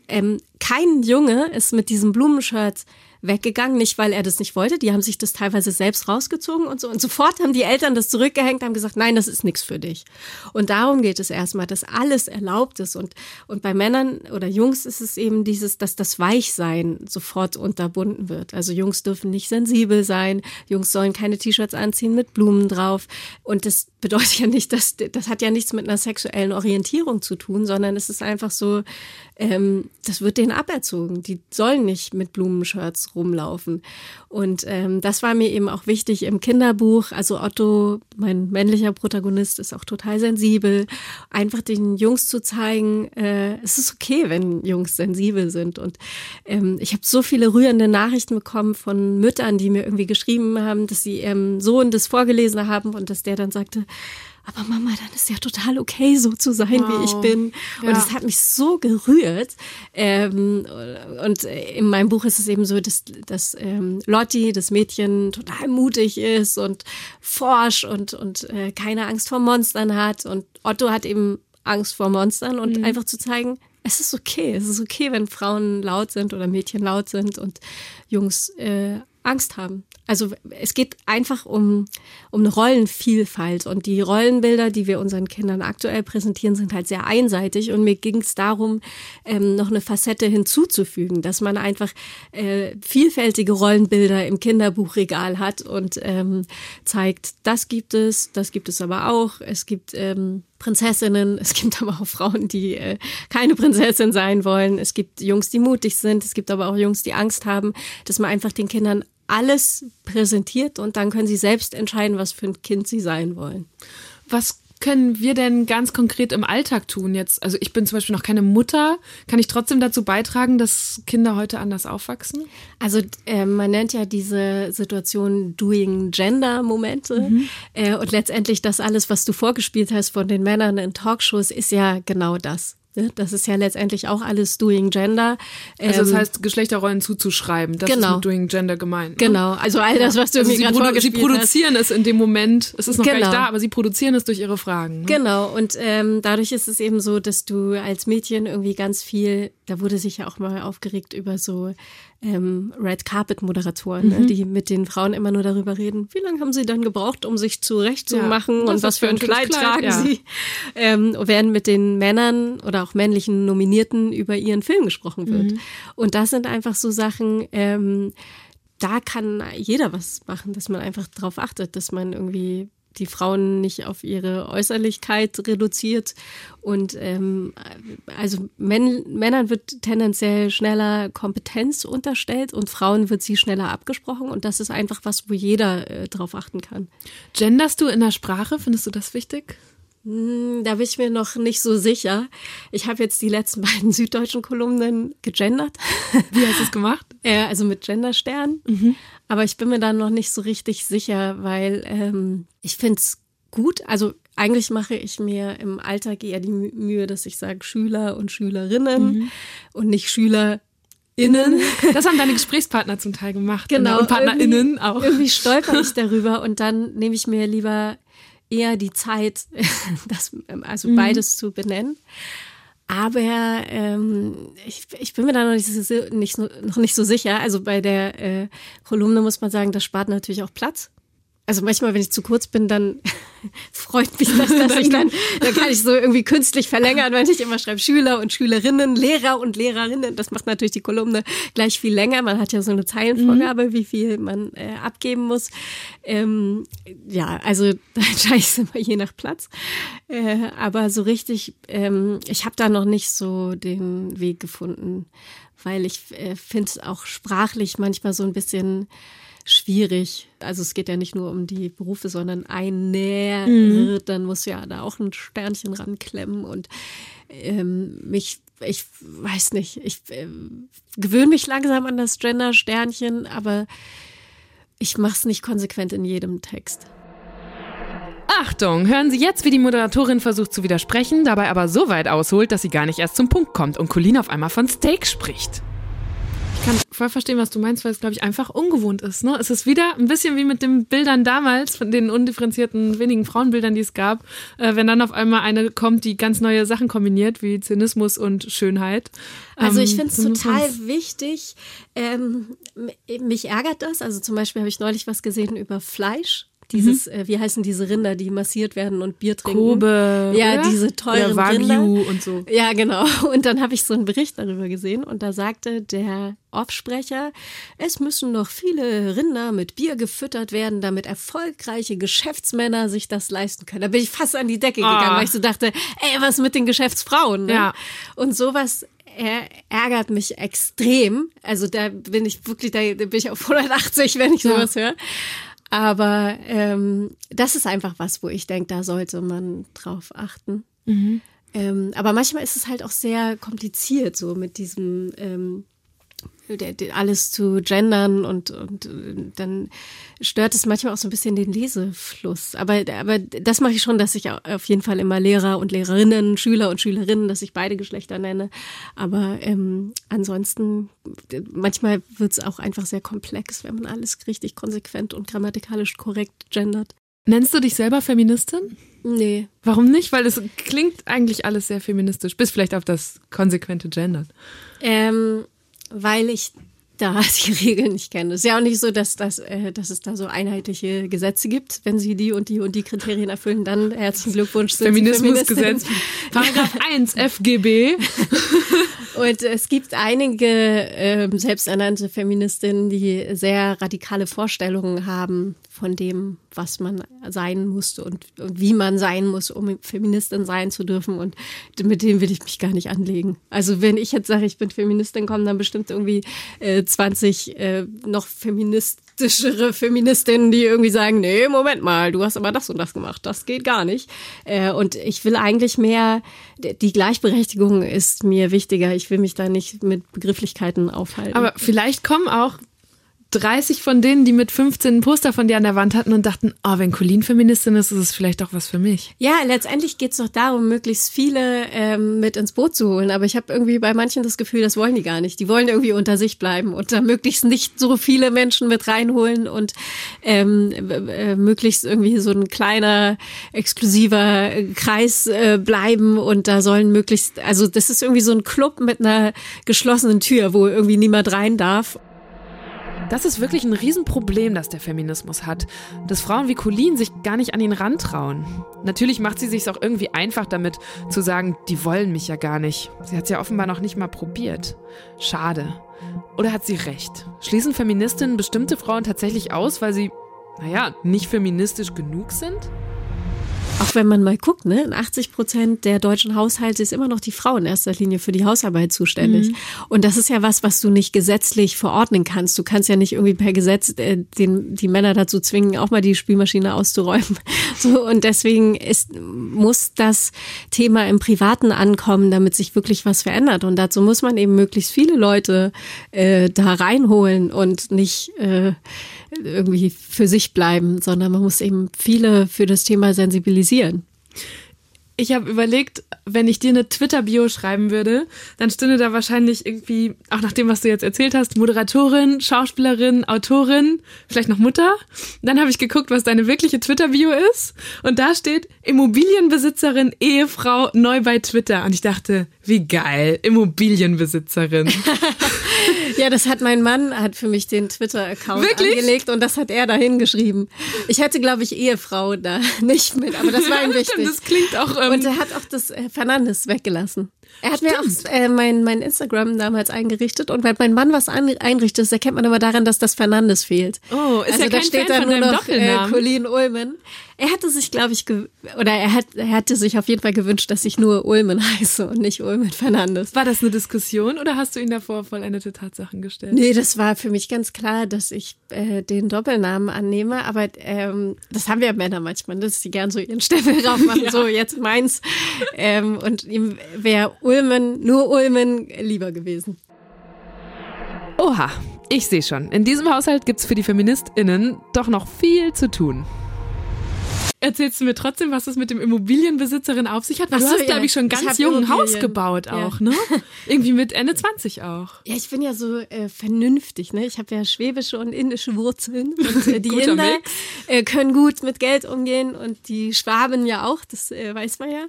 ähm, kein Junge ist mit diesem Blumenshirt weggegangen, nicht weil er das nicht wollte, die haben sich das teilweise selbst rausgezogen und so. Und sofort haben die Eltern das zurückgehängt, haben gesagt, nein, das ist nichts für dich. Und darum geht es erstmal, dass alles erlaubt ist. Und und bei Männern oder Jungs ist es eben dieses, dass das Weichsein sofort unterbunden wird. Also Jungs dürfen nicht sensibel sein, Jungs sollen keine T-Shirts anziehen mit Blumen drauf. Und das bedeutet ja nicht, dass das hat ja nichts mit einer sexuellen Orientierung zu tun, sondern es ist einfach so, ähm, das wird denen aberzogen. Die sollen nicht mit Blumenshirts rumlaufen. Und ähm, das war mir eben auch wichtig im Kinderbuch. Also Otto, mein männlicher Protagonist, ist auch total sensibel. Einfach den Jungs zu zeigen, äh, es ist okay, wenn Jungs sensibel sind. Und ähm, ich habe so viele rührende Nachrichten bekommen von Müttern, die mir irgendwie geschrieben haben, dass sie ihrem Sohn das vorgelesen haben und dass der dann sagte, aber Mama, dann ist ja total okay, so zu sein, wow. wie ich bin. Und es hat mich so gerührt. Ähm, und in meinem Buch ist es eben so, dass, dass ähm, Lotti, das Mädchen, total mutig ist und forsch und, und äh, keine Angst vor Monstern hat. Und Otto hat eben Angst vor Monstern und mhm. einfach zu zeigen, es ist okay. Es ist okay, wenn Frauen laut sind oder Mädchen laut sind und Jungs äh, Angst haben. Also es geht einfach um, um eine Rollenvielfalt und die Rollenbilder, die wir unseren Kindern aktuell präsentieren, sind halt sehr einseitig und mir ging es darum, ähm, noch eine Facette hinzuzufügen, dass man einfach äh, vielfältige Rollenbilder im Kinderbuchregal hat und ähm, zeigt, das gibt es, das gibt es aber auch. Es gibt ähm, Prinzessinnen, es gibt aber auch Frauen, die äh, keine Prinzessin sein wollen. Es gibt Jungs, die mutig sind, es gibt aber auch Jungs, die Angst haben, dass man einfach den Kindern alles präsentiert und dann können sie selbst entscheiden, was für ein Kind sie sein wollen. Was können wir denn ganz konkret im Alltag tun jetzt? Also ich bin zum Beispiel noch keine Mutter. Kann ich trotzdem dazu beitragen, dass Kinder heute anders aufwachsen? Also äh, man nennt ja diese Situation Doing Gender Momente. Mhm. Äh, und letztendlich das alles, was du vorgespielt hast von den Männern in Talkshows, ist ja genau das. Ne? Das ist ja letztendlich auch alles Doing Gender. Also das ähm, heißt, Geschlechterrollen zuzuschreiben. Das genau. ist mit Doing Gender gemeint. Ne? Genau. Also all das, was du also mir gerade produ Sie produzieren hast. es in dem Moment. Es ist noch genau. gar nicht genau. da, aber sie produzieren es durch ihre Fragen. Ne? Genau. Und ähm, dadurch ist es eben so, dass du als Mädchen irgendwie ganz viel, da wurde sich ja auch mal aufgeregt über so ähm, Red Carpet Moderatoren, ne, mhm. ne, die mit den Frauen immer nur darüber reden, wie lange haben sie dann gebraucht, um sich zurechtzumachen ja, und was für ein Kleid, Kleid tragen ja. sie, ähm, werden mit den Männern oder auch männlichen Nominierten über ihren Film gesprochen wird. Mhm. Und das sind einfach so Sachen, ähm, da kann jeder was machen, dass man einfach darauf achtet, dass man irgendwie die Frauen nicht auf ihre Äußerlichkeit reduziert. Und ähm, also Män Männern wird tendenziell schneller Kompetenz unterstellt und Frauen wird sie schneller abgesprochen. Und das ist einfach was, wo jeder äh, drauf achten kann. Genderst du in der Sprache? Findest du das wichtig? Hm, da bin ich mir noch nicht so sicher. Ich habe jetzt die letzten *laughs* beiden süddeutschen Kolumnen gegendert. *laughs* Wie hast du es gemacht? äh, also mit Genderstern. Mhm. Aber ich bin mir da noch nicht so richtig sicher, weil ähm, ich finde es gut. Also eigentlich mache ich mir im Alltag eher die Mühe, dass ich sage Schüler und Schülerinnen mhm. und nicht Schüler Innen. *laughs* Das haben deine Gesprächspartner zum Teil gemacht. Genau. Und PartnerInnen auch. Irgendwie stolper ich darüber und dann nehme ich mir lieber eher die Zeit, *laughs* das, also mhm. beides zu benennen. Aber ähm, ich, ich bin mir da noch nicht, so, nicht, noch nicht so sicher. Also bei der äh, Kolumne muss man sagen, das spart natürlich auch Platz. Also manchmal, wenn ich zu kurz bin, dann *laughs* freut mich das, dass ich dann, *laughs* dann kann ich so irgendwie künstlich verlängern, wenn ich immer schreibe Schüler und Schülerinnen, Lehrer und Lehrerinnen. Das macht natürlich die Kolumne gleich viel länger. Man hat ja so eine Zeilenvorgabe, mhm. wie viel man äh, abgeben muss. Ähm, ja, also *laughs* da entscheide ich es immer je nach Platz. Äh, aber so richtig, ähm, ich habe da noch nicht so den Weg gefunden, weil ich äh, finde es auch sprachlich manchmal so ein bisschen schwierig. Also es geht ja nicht nur um die Berufe, sondern ein Näher, mhm. dann muss ja da auch ein Sternchen ranklemmen und ähm, mich ich weiß nicht, ich äh, gewöhne mich langsam an das Gender-Sternchen, aber ich mache es nicht konsequent in jedem Text. Achtung, hören Sie jetzt, wie die Moderatorin versucht zu widersprechen, dabei aber so weit ausholt, dass sie gar nicht erst zum Punkt kommt und Colin auf einmal von Steak spricht. Ich kann voll verstehen, was du meinst, weil es, glaube ich, einfach ungewohnt ist. Ne? Es ist wieder ein bisschen wie mit den Bildern damals, von den undifferenzierten wenigen Frauenbildern, die es gab, äh, wenn dann auf einmal eine kommt, die ganz neue Sachen kombiniert, wie Zynismus und Schönheit. Also ich ähm, finde es total wichtig. Ähm, mich ärgert das. Also zum Beispiel habe ich neulich was gesehen über Fleisch. Dieses, mhm. äh, wie heißen diese Rinder, die massiert werden und Bier trinken? Kobe. Ja, oder? diese teuren ja, Wagyu Rinder. und so. Ja, genau. *laughs* Und dann habe ich so einen Bericht darüber gesehen und da sagte der Aufsprecher, es müssen noch viele Rinder mit Bier gefüttert werden, damit erfolgreiche Geschäftsmänner sich das leisten können. Da bin ich fast an die Decke gegangen, oh. weil ich so dachte, ey, was mit den Geschäftsfrauen? Ne? Ja. Und sowas er ärgert mich extrem. Also da bin ich wirklich, da bin ich auf *laughs* 180, wenn ich sowas ja. höre. Aber ähm, das ist einfach was, wo ich denke, da sollte man drauf achten. Mhm. Ähm, aber manchmal ist es halt auch sehr kompliziert, so mit diesem, ähm, alles zu gendern und, und äh, dann stört es manchmal auch so ein bisschen den Lesefluss. Aber, aber das mache ich schon, dass ich auf jeden Fall immer Lehrer und Lehrerinnen, Schüler und Schülerinnen, dass ich beide Geschlechter nenne. Aber ähm, ansonsten, manchmal wird es auch einfach sehr komplex, wenn man alles richtig konsequent und grammatikalisch korrekt gendert. Nennst du dich selber Feministin? Nee. Warum nicht? Weil es klingt eigentlich alles sehr feministisch, bis vielleicht auf das konsequente Gendern. Ähm, weil ich da *laughs* die Regeln nicht kenne. Es ist ja auch nicht so, dass, dass, äh, dass es da so einheitliche Gesetze gibt. Wenn sie die und die und die Kriterien erfüllen, dann herzlichen Glückwunsch. Feminismusgesetz, Paragraph *laughs* 1 FGB. *laughs* und es gibt einige äh, selbsternannte Feministinnen, die sehr radikale Vorstellungen haben von dem, was man sein muss und, und, wie man sein muss, um Feministin sein zu dürfen. Und mit dem will ich mich gar nicht anlegen. Also wenn ich jetzt sage, ich bin Feministin, kommen dann bestimmt irgendwie äh, 20 äh, noch feministischere Feministinnen, die irgendwie sagen, nee, Moment mal, du hast aber das und das gemacht, das geht gar nicht. Äh, und ich will eigentlich mehr, die Gleichberechtigung ist mir wichtiger. Ich will mich da nicht mit Begrifflichkeiten aufhalten. Aber vielleicht kommen auch 30 von denen, die mit 15 ein Poster von dir an der Wand hatten und dachten, oh, wenn Colleen Feministin ist, ist es vielleicht auch was für mich. Ja, letztendlich geht es doch darum, möglichst viele ähm, mit ins Boot zu holen. Aber ich habe irgendwie bei manchen das Gefühl, das wollen die gar nicht. Die wollen irgendwie unter sich bleiben und da möglichst nicht so viele Menschen mit reinholen und ähm, äh, möglichst irgendwie so ein kleiner, exklusiver Kreis äh, bleiben und da sollen möglichst, also das ist irgendwie so ein Club mit einer geschlossenen Tür, wo irgendwie niemand rein darf. Das ist wirklich ein Riesenproblem, das der Feminismus hat. Dass Frauen wie Colleen sich gar nicht an ihn rantrauen. Natürlich macht sie sich auch irgendwie einfach damit zu sagen, die wollen mich ja gar nicht. Sie hat es ja offenbar noch nicht mal probiert. Schade. Oder hat sie recht? Schließen Feministinnen bestimmte Frauen tatsächlich aus, weil sie, naja, nicht feministisch genug sind? Auch wenn man mal guckt, ne, in 80 Prozent der deutschen Haushalte ist immer noch die Frau in erster Linie für die Hausarbeit zuständig. Mhm. Und das ist ja was, was du nicht gesetzlich verordnen kannst. Du kannst ja nicht irgendwie per Gesetz äh, den, die Männer dazu zwingen, auch mal die Spülmaschine auszuräumen. *laughs* So, und deswegen ist, muss das Thema im Privaten ankommen, damit sich wirklich was verändert. Und dazu muss man eben möglichst viele Leute äh, da reinholen und nicht äh, irgendwie für sich bleiben, sondern man muss eben viele für das Thema sensibilisieren. Ich habe überlegt, wenn ich dir eine Twitter-Bio schreiben würde, dann stünde da wahrscheinlich irgendwie, auch nach dem, was du jetzt erzählt hast, Moderatorin, Schauspielerin, Autorin, vielleicht noch Mutter. Dann habe ich geguckt, was deine wirkliche Twitter-Bio ist. Und da steht Immobilienbesitzerin, Ehefrau, neu bei Twitter. Und ich dachte, wie geil, Immobilienbesitzerin. *laughs* Ja, das hat mein Mann, hat für mich den Twitter-Account angelegt und das hat er da hingeschrieben. Ich hätte, glaube ich, Ehefrau da *laughs* nicht mit, aber das war ihm *laughs* wichtig. das klingt auch. Ähm, und er hat auch das äh, Fernandes weggelassen. Er hat Stimmt. mir auch äh, mein, mein Instagram damals eingerichtet und wenn mein Mann was an, einrichtet, das erkennt man immer daran, dass das Fernandes fehlt. Oh, ist also ja da kein steht Fan da nur noch äh, Colleen Ulmen. Er hatte sich, glaube ich, oder er, hat, er hatte sich auf jeden Fall gewünscht, dass ich nur Ulmen *laughs* heiße und nicht Ulmen Fernandes. War das eine Diskussion oder hast du ihn davor vollendete Tatsachen gestellt? Nee, das war für mich ganz klar, dass ich äh, den Doppelnamen annehme, aber ähm, das haben wir Männer manchmal, dass sie gern so ihren Stempel drauf machen, *laughs* ja. so jetzt meins. Ähm, und ihm wäre Ulmen, nur Ulmen lieber gewesen. Oha, ich sehe schon. In diesem Haushalt gibt es für die FeministInnen doch noch viel zu tun. Erzählst du mir trotzdem, was das mit dem Immobilienbesitzerin auf sich hat? Weil du hast, glaube ich, schon ganz jung ein Haus gebaut auch, ja. ne? *laughs* Irgendwie mit Ende 20 auch. Ja, ich bin ja so äh, vernünftig, ne? Ich habe ja schwäbische und indische Wurzeln. *laughs* Und äh, die Inder äh, können gut mit Geld umgehen und die Schwaben ja auch, das äh, weiß man ja.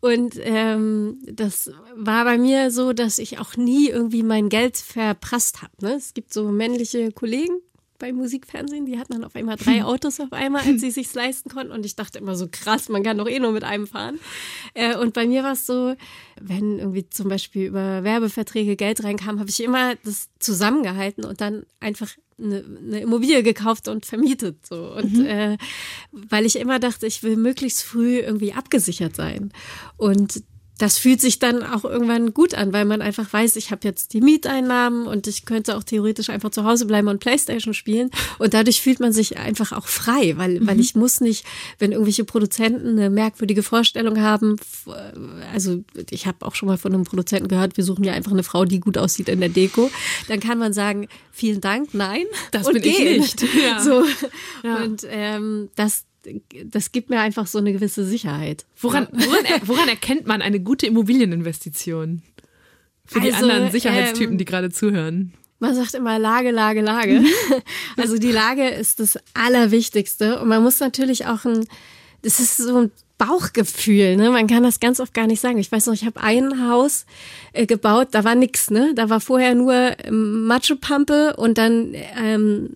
Und ähm, das war bei mir so, dass ich auch nie irgendwie mein Geld verprasst habe. Ne? Es gibt so männliche Kollegen, bei Musikfernsehen. Die hatten dann auf einmal drei Autos auf einmal, als *laughs* sie sich leisten konnten. Und ich dachte immer so krass, man kann doch eh nur mit einem fahren. Äh, und bei mir war es so, wenn irgendwie zum Beispiel über Werbeverträge Geld reinkam, habe ich immer das zusammengehalten und dann einfach eine, eine Immobilie gekauft und vermietet. So. Und mhm. äh, weil ich immer dachte, ich will möglichst früh irgendwie abgesichert sein. Und das fühlt sich dann auch irgendwann gut an, weil man einfach weiß, ich habe jetzt die Mieteinnahmen und ich könnte auch theoretisch einfach zu Hause bleiben und Playstation spielen. Und dadurch fühlt man sich einfach auch frei, weil, mhm. weil ich muss nicht, wenn irgendwelche Produzenten eine merkwürdige Vorstellung haben, also ich habe auch schon mal von einem Produzenten gehört, wir suchen ja einfach eine Frau, die gut aussieht in der Deko, dann kann man sagen, vielen Dank, nein, das bin gehen. ich nicht. *laughs* Ja. So. Ja. Und ähm, das, das gibt mir einfach so eine gewisse Sicherheit. Woran, woran, *laughs* woran erkennt man eine gute Immobilieninvestition? Für die also, anderen Sicherheitstypen, ähm, die gerade zuhören. Man sagt immer Lage, Lage, Lage. *laughs* Also die Lage ist das Allerwichtigste. Und man muss natürlich auch ein, das ist so ein Bauchgefühl, ne? Man kann das ganz oft gar nicht sagen. Ich weiß noch, ich habe ein Haus äh, gebaut, da war nix, ne? Da war vorher nur ähm, Matschepampe und dann ähm,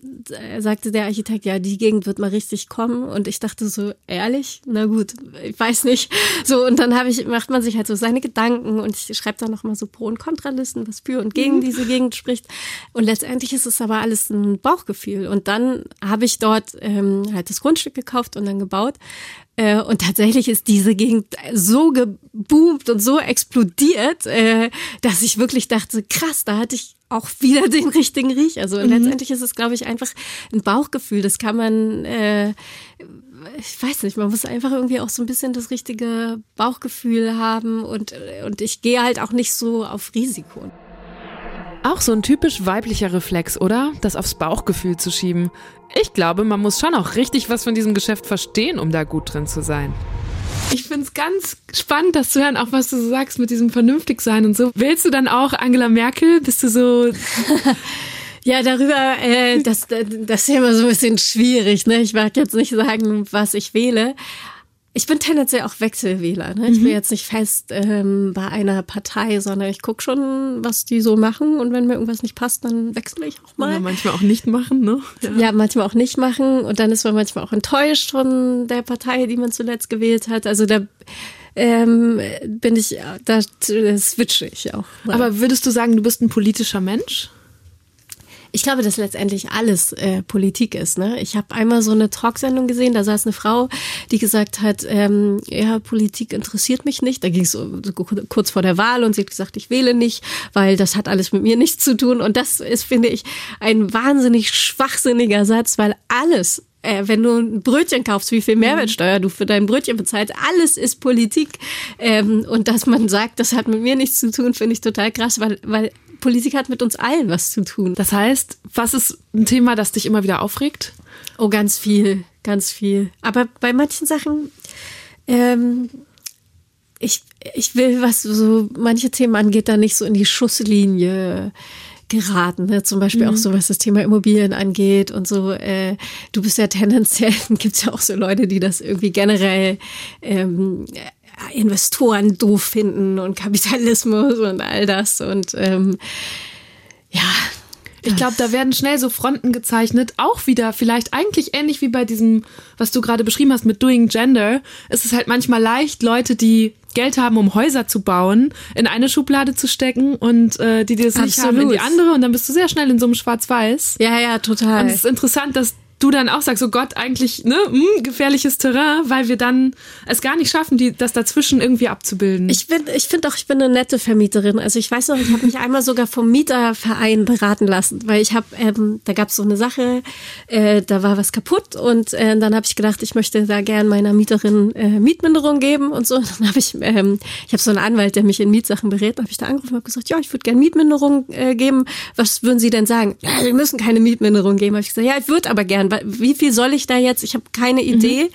sagte der Architekt, ja, die Gegend wird mal richtig kommen und ich dachte so, ehrlich? Na gut, ich weiß nicht. So und dann habe ich macht man sich halt so seine Gedanken und ich schreibe da noch mal so Pro und Kontralisten, was für und gegen mhm. diese Gegend spricht und letztendlich ist es aber alles ein Bauchgefühl und dann habe ich dort ähm, halt das Grundstück gekauft und dann gebaut äh, und tatsächlich ist diese Gegend so geboomt und so explodiert, äh, dass ich wirklich dachte, krass, da hatte ich auch wieder *laughs* den richtigen Riech. Also mhm. letztendlich ist es, glaube ich, einfach ein Bauchgefühl. Das kann man, äh, ich weiß nicht, man muss einfach irgendwie auch so ein bisschen das richtige Bauchgefühl haben und, und ich gehe halt auch nicht so auf Risiko. Auch so ein typisch weiblicher Reflex, oder? Das aufs Bauchgefühl zu schieben. Ich glaube, man muss schon auch richtig was von diesem Geschäft verstehen, um da gut drin zu sein. Ich finde es ganz spannend, das zu hören, auch was du so sagst mit diesem Vernünftigsein und so. Wählst du dann auch Angela Merkel? Bist du so. *laughs* Ja, darüber, äh, das, das ist ja immer so ein bisschen schwierig. Ne? Ich mag jetzt nicht sagen, was ich wähle. Ich bin tendenziell auch Wechselwähler. Ne? Ich bin mhm. jetzt nicht fest ähm, bei einer Partei, sondern ich gucke schon, was die so machen. Und wenn mir irgendwas nicht passt, dann wechsle ich auch mal. Oder manchmal auch nicht machen, ne? Ja. ja, manchmal auch nicht machen. Und dann ist man manchmal auch enttäuscht von der Partei, die man zuletzt gewählt hat. Also da ähm, bin ich, da switche ich auch. Aber würdest du sagen, du bist ein politischer Mensch? Ich glaube, dass letztendlich alles äh, Politik ist. Ne? Ich habe einmal so eine Talksendung gesehen, da saß eine Frau, die gesagt hat, ähm, ja, Politik interessiert mich nicht. Da ging es so, kurz vor der Wahl und sie hat gesagt, ich wähle nicht, weil das hat alles mit mir nichts zu tun. Und das ist, finde ich, ein wahnsinnig schwachsinniger Satz, weil alles äh, wenn du ein Brötchen kaufst, wie viel Mehrwertsteuer du für dein Brötchen bezahlst, alles ist Politik. Ähm, und dass man sagt, das hat mit mir nichts zu tun, finde ich total krass, weil, weil Politik hat mit uns allen was zu tun. Das heißt, was ist ein Thema, das dich immer wieder aufregt? Oh, ganz viel, ganz viel. Aber bei manchen Sachen, ähm, ich, ich will, was so manche Themen angeht, da nicht so in die Schusslinie geraten. Ne? Zum Beispiel mhm. auch so, was das Thema Immobilien angeht und so. Äh, du bist ja tendenziell, *laughs* gibt es ja auch so Leute, die das irgendwie generell ähm, Investoren doof finden und Kapitalismus und all das. Und ähm, ja, ich glaube, da werden schnell so Fronten gezeichnet. Auch wieder vielleicht eigentlich ähnlich wie bei diesem, was du gerade beschrieben hast mit Doing Gender. Es ist halt manchmal leicht, Leute, die Geld haben, um Häuser zu bauen, in eine Schublade zu stecken und äh, die, die das nicht haben, in die andere. Und dann bist du sehr schnell in so einem Schwarz-Weiß. Ja, ja, total. Und es ist interessant, dass du dann auch sagst, oh Gott, eigentlich ne, mh, hm, gefährliches Terrain, weil wir dann es gar nicht schaffen, die, das dazwischen irgendwie abzubilden. Ich bin, ich finde auch, ich bin eine nette Vermieterin. Also ich weiß noch, ich habe mich einmal sogar vom Mieterverein beraten lassen, weil ich habe, ähm, da gab es so eine Sache, äh, da war was kaputt und äh, dann habe ich gedacht, ich möchte da gern meiner Mieterin äh, Mietminderung geben und so. Und *laughs* dann habe ich, ähm, ich habe so einen Anwalt, der mich in Mietsachen berät, habe ich da angerufen und habe gesagt, ja, ich würde gern Mietminderung äh, geben. Was würden Sie denn sagen? Ja, wir müssen keine Mietminderung geben. Habe ich gesagt, ja, ich würde aber gern wie viel soll ich da jetzt? Ich habe keine mhm. Idee. Mhm.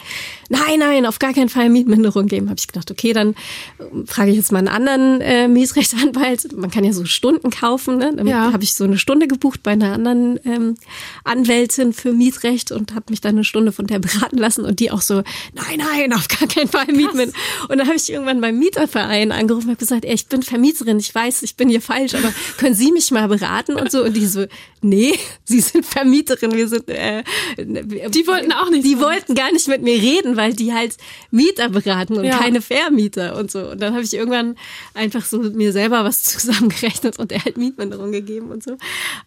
Nein, nein, auf gar keinen Fall Mietminderung geben. Habe ich gedacht, okay, dann ähm, frage ich jetzt mal einen anderen äh, Mietrechtsanwalt. Man kann ja so Stunden kaufen. Ne? Dann ja. habe ich so eine Stunde gebucht bei einer anderen ähm, Anwältin für Mietrecht und habe mich dann eine Stunde von der beraten lassen und die auch so, nein, nein, auf gar keinen Fall Mietminderung. Und dann habe ich irgendwann beim Mieterverein angerufen und habe gesagt, ey, ich bin Vermieterin, ich weiß, ich bin hier falsch, aber können Sie mich mal beraten und so? Und die so, nee, Sie sind Vermieterin, wir sind äh, Die wollten auch nicht. Die wollten gar nicht mit mir reden, weil die halt Mieter beraten und Ja. keine Vermieter und so. Und dann habe ich irgendwann einfach so mir selber was *laughs* zusammengerechnet und er halt Mietminderung gegeben und so.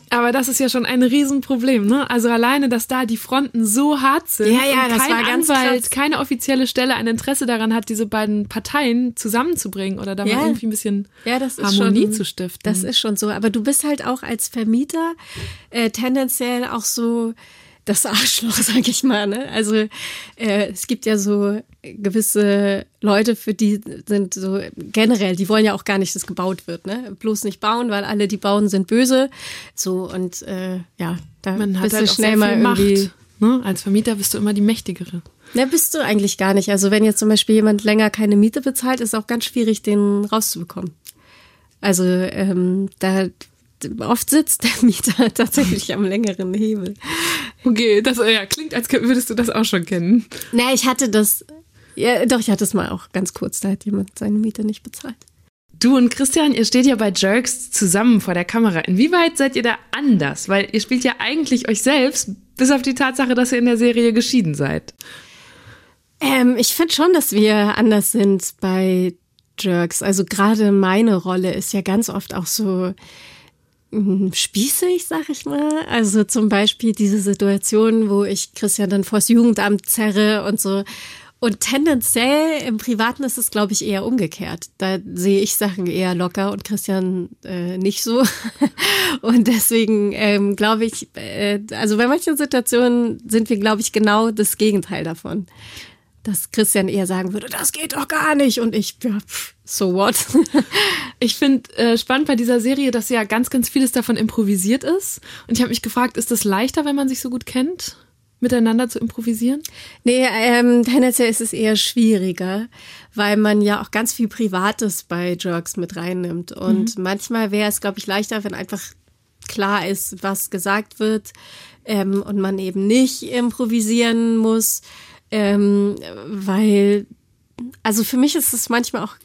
Aber das ist ja schon ein Riesenproblem, ne? Also alleine, dass da die Fronten so hart sind Ja, ja, und das kein war ganz Anwalt, krass. keine offizielle Stelle ein Interesse daran hat, diese beiden Parteien zusammenzubringen oder da Ja. mal irgendwie ein bisschen Ja, das ist Harmonie schon, zu stiften. Das ist schon so. Aber du bist halt auch als Vermieter äh, tendenziell auch so das Arschloch, *laughs* sag ich mal. Ne? Also äh, es gibt ja so gewisse Leute, für die sind so generell, die wollen ja auch gar nicht, dass gebaut wird. Ne? Bloß nicht bauen, weil alle, die bauen, sind böse. So und äh, ja, da Man bist halt du schnell mal irgendwie. Macht. Ne? Als Vermieter bist du immer die Mächtigere. Ne, bist du eigentlich gar nicht. Also wenn jetzt zum Beispiel jemand länger keine Miete bezahlt, ist auch ganz schwierig, den rauszubekommen. Also ähm, da oft sitzt der Mieter tatsächlich am längeren Hebel. Okay, das ja, klingt, als würdest du das auch schon kennen. Na, ich hatte das, ja, doch, ich hatte es mal auch ganz kurz, da hat jemand seine Miete nicht bezahlt. Du und Christian, ihr steht ja bei Jerks zusammen vor der Kamera. Inwieweit seid ihr da anders? Weil ihr spielt ja eigentlich euch selbst, bis auf die Tatsache, dass ihr in der Serie geschieden seid. Ähm, ich finde schon, dass wir anders sind bei Jerks. Also gerade meine Rolle ist ja ganz oft auch so spießig, sag ich mal. Also zum Beispiel diese Situation, wo ich Christian dann vors Jugendamt zerre und so. Und tendenziell im Privaten ist es, glaube ich, eher umgekehrt. Da sehe ich Sachen eher locker und Christian äh, nicht so. *laughs* Und deswegen ähm, glaube ich, äh, also bei manchen Situationen sind wir, glaube ich, genau das Gegenteil davon. Dass Christian eher sagen würde, das geht doch gar nicht. Und ich, ja, pff, so what? *laughs* Ich finde äh, spannend bei dieser Serie, dass ja ganz, ganz vieles davon improvisiert ist. Und ich habe mich gefragt, ist das leichter, wenn man sich so gut kennt, miteinander zu improvisieren? Nee, ähm, tendenziell ist es eher schwieriger, weil man ja auch ganz viel Privates bei Jerks mit reinnimmt. Und manchmal wäre es, glaube ich, leichter, wenn einfach klar ist, was gesagt wird ähm, und man eben nicht improvisieren muss, ähm, weil, also für mich ist es manchmal auch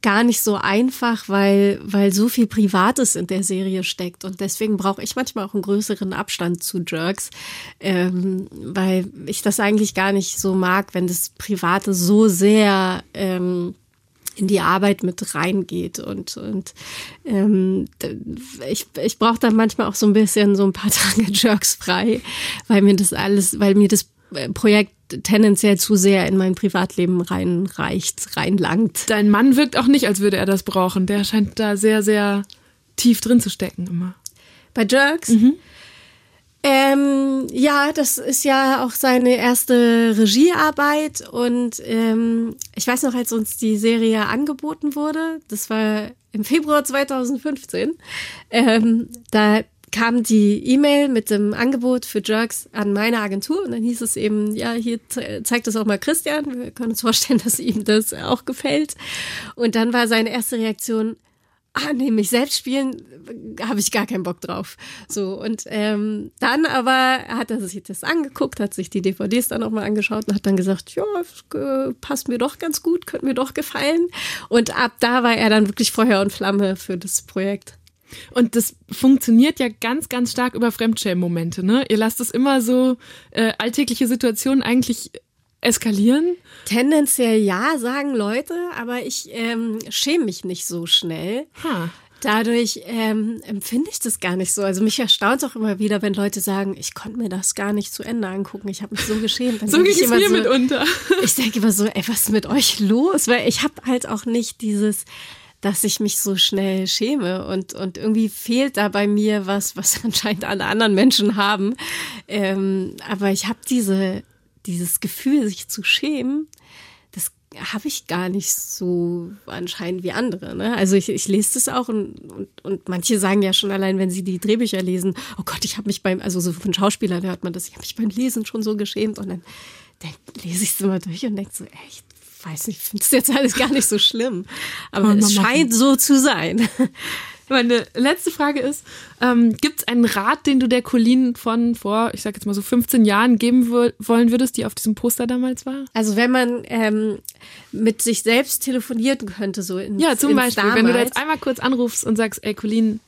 gar nicht so einfach, weil, weil so viel Privates in der Serie steckt. Und deswegen brauche ich manchmal auch einen größeren Abstand zu Jerks, ähm, weil ich das eigentlich gar nicht so mag, wenn das Private so sehr ähm, in die Arbeit mit reingeht und und ähm, ich ich brauche dann manchmal auch so ein bisschen so ein paar *laughs* Tage Jerks frei, weil mir das alles, weil mir das äh, Projekt tendenziell zu sehr in mein Privatleben reinreicht, reinlangt. Dein Mann wirkt auch nicht, als würde er das brauchen. Der scheint da sehr, sehr tief drin zu stecken immer. Bei Jerks? Ähm, ja, das ist ja auch seine erste Regiearbeit und ähm, ich weiß noch, als uns die Serie angeboten wurde, das war im Februar 2015, ähm, da kam die E-Mail mit dem Angebot für Jerks an meine Agentur und dann hieß es eben, ja, hier ze- zeigt das auch mal Christian, wir können uns vorstellen, dass ihm das auch gefällt. Und dann war seine erste Reaktion, ah nee, mich selbst spielen, habe ich gar keinen Bock drauf. So, und ähm, dann aber hat er sich das angeguckt, hat sich die DVDs dann auch mal angeschaut und hat dann gesagt, ja, äh, passt mir doch ganz gut, könnte mir doch gefallen. Und ab da war er dann wirklich Feuer und Flamme für das Projekt. Und das funktioniert ja ganz, ganz stark über Fremdschämen-Momente, ne? Ihr lasst es immer so äh, alltägliche Situationen eigentlich eskalieren. Tendenziell ja, sagen Leute, aber ich ähm, schäme mich nicht so schnell. Dadurch ähm, empfinde ich das gar nicht so. Also mich erstaunt auch immer wieder, wenn Leute sagen, ich konnte mir das gar nicht zu Ende angucken. Ich habe mich so geschämt. *laughs* So ging ich es mir so, mitunter. Ich denke immer so, ey, was ist mit euch los? Weil ich habe halt auch nicht dieses, dass ich mich so schnell schäme und und irgendwie fehlt da bei mir was, was *laughs* anscheinend alle anderen Menschen haben. Ähm, aber ich habe diese dieses Gefühl, sich zu schämen, das habe ich gar nicht so anscheinend wie andere. Ne? Also ich, ich lese das auch und, und, und manche sagen ja schon allein, wenn sie die Drehbücher lesen, oh Gott, ich habe mich beim, also so von Schauspielern hört man das, ich habe mich beim Lesen schon so geschämt und dann denk, lese ich es immer durch und denke so, echt, weiß nicht, ich finde es jetzt alles gar nicht so schlimm. Aber es mal machen. scheint so zu sein. *laughs* Meine letzte Frage ist, ähm, gibt es einen Rat, den du der Colleen von vor, ich sag jetzt mal so 15 Jahren geben wo- wollen würdest, die auf diesem Poster damals war? Also wenn man ähm, mit sich selbst telefonieren könnte, so in Ja, zum Beispiel, wenn du da Damals. jetzt einmal kurz anrufst und sagst, ey Colleen,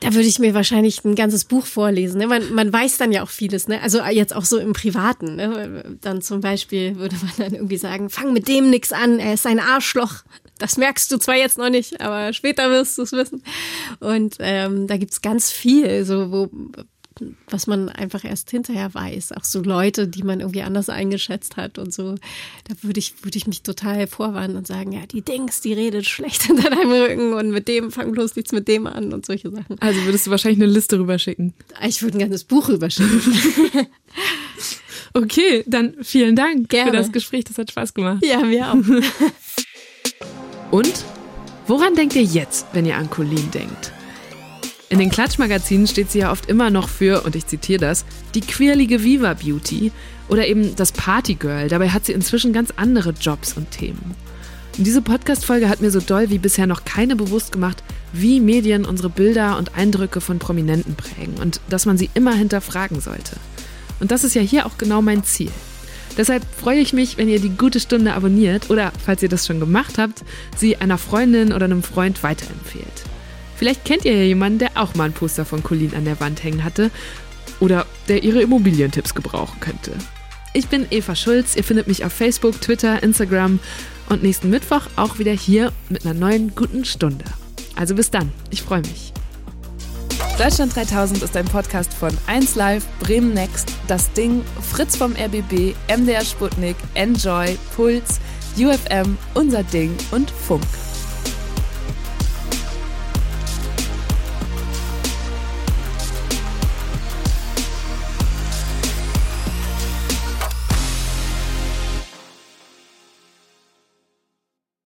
Da würde ich mir wahrscheinlich ein ganzes Buch vorlesen. Ne? Man, man weiß dann ja auch vieles. Ne? Also jetzt auch so im Privaten. Ne? Dann zum Beispiel würde man dann irgendwie sagen, fang mit dem nix an, er ist ein Arschloch. Das merkst du zwar jetzt noch nicht, aber später wirst du es wissen. Und ähm, da gibt's ganz viel, so wo was man einfach erst hinterher weiß. Auch so Leute, die man irgendwie anders eingeschätzt hat und so. Da würde ich, würde ich mich total vorwarnen und sagen, ja, die Dings, die redet schlecht *laughs* hinter deinem Rücken und mit dem fang bloß nichts mit dem an und solche Sachen. Also würdest du wahrscheinlich eine Liste rüberschicken? Ich würde ein ganzes Buch rüberschicken. *laughs* okay, dann vielen Dank Gerne. für das Gespräch. Das hat Spaß gemacht. Ja, mir auch. *laughs* Und woran denkt ihr jetzt, wenn ihr an Colleen denkt? In den Klatschmagazinen steht sie ja oft immer noch für, und ich zitiere das, die quirlige Viva Beauty oder eben das Partygirl. Dabei hat sie inzwischen ganz andere Jobs und Themen. Und diese Podcast-Folge hat mir so doll wie bisher noch keine bewusst gemacht, wie Medien unsere Bilder und Eindrücke von Prominenten prägen und dass man sie immer hinterfragen sollte. Und das ist ja hier auch genau mein Ziel. Deshalb freue ich mich, wenn ihr die gute Stunde abonniert oder, falls ihr das schon gemacht habt, sie einer Freundin oder einem Freund weiterempfehlt. Vielleicht kennt ihr ja jemanden, der auch mal ein Poster von Colleen an der Wand hängen hatte oder der ihre Immobilientipps gebrauchen könnte. Ich bin Eva Schulz, ihr findet mich auf Facebook, Twitter, Instagram und nächsten Mittwoch auch wieder hier mit einer neuen guten Stunde. Also bis dann, ich freue mich. Deutschland 3000 ist ein Podcast von 1 Live, Bremen Next, Das Ding, Fritz vom RBB, MDR Sputnik, Enjoy, Puls, UFM, Unser Ding und Funk.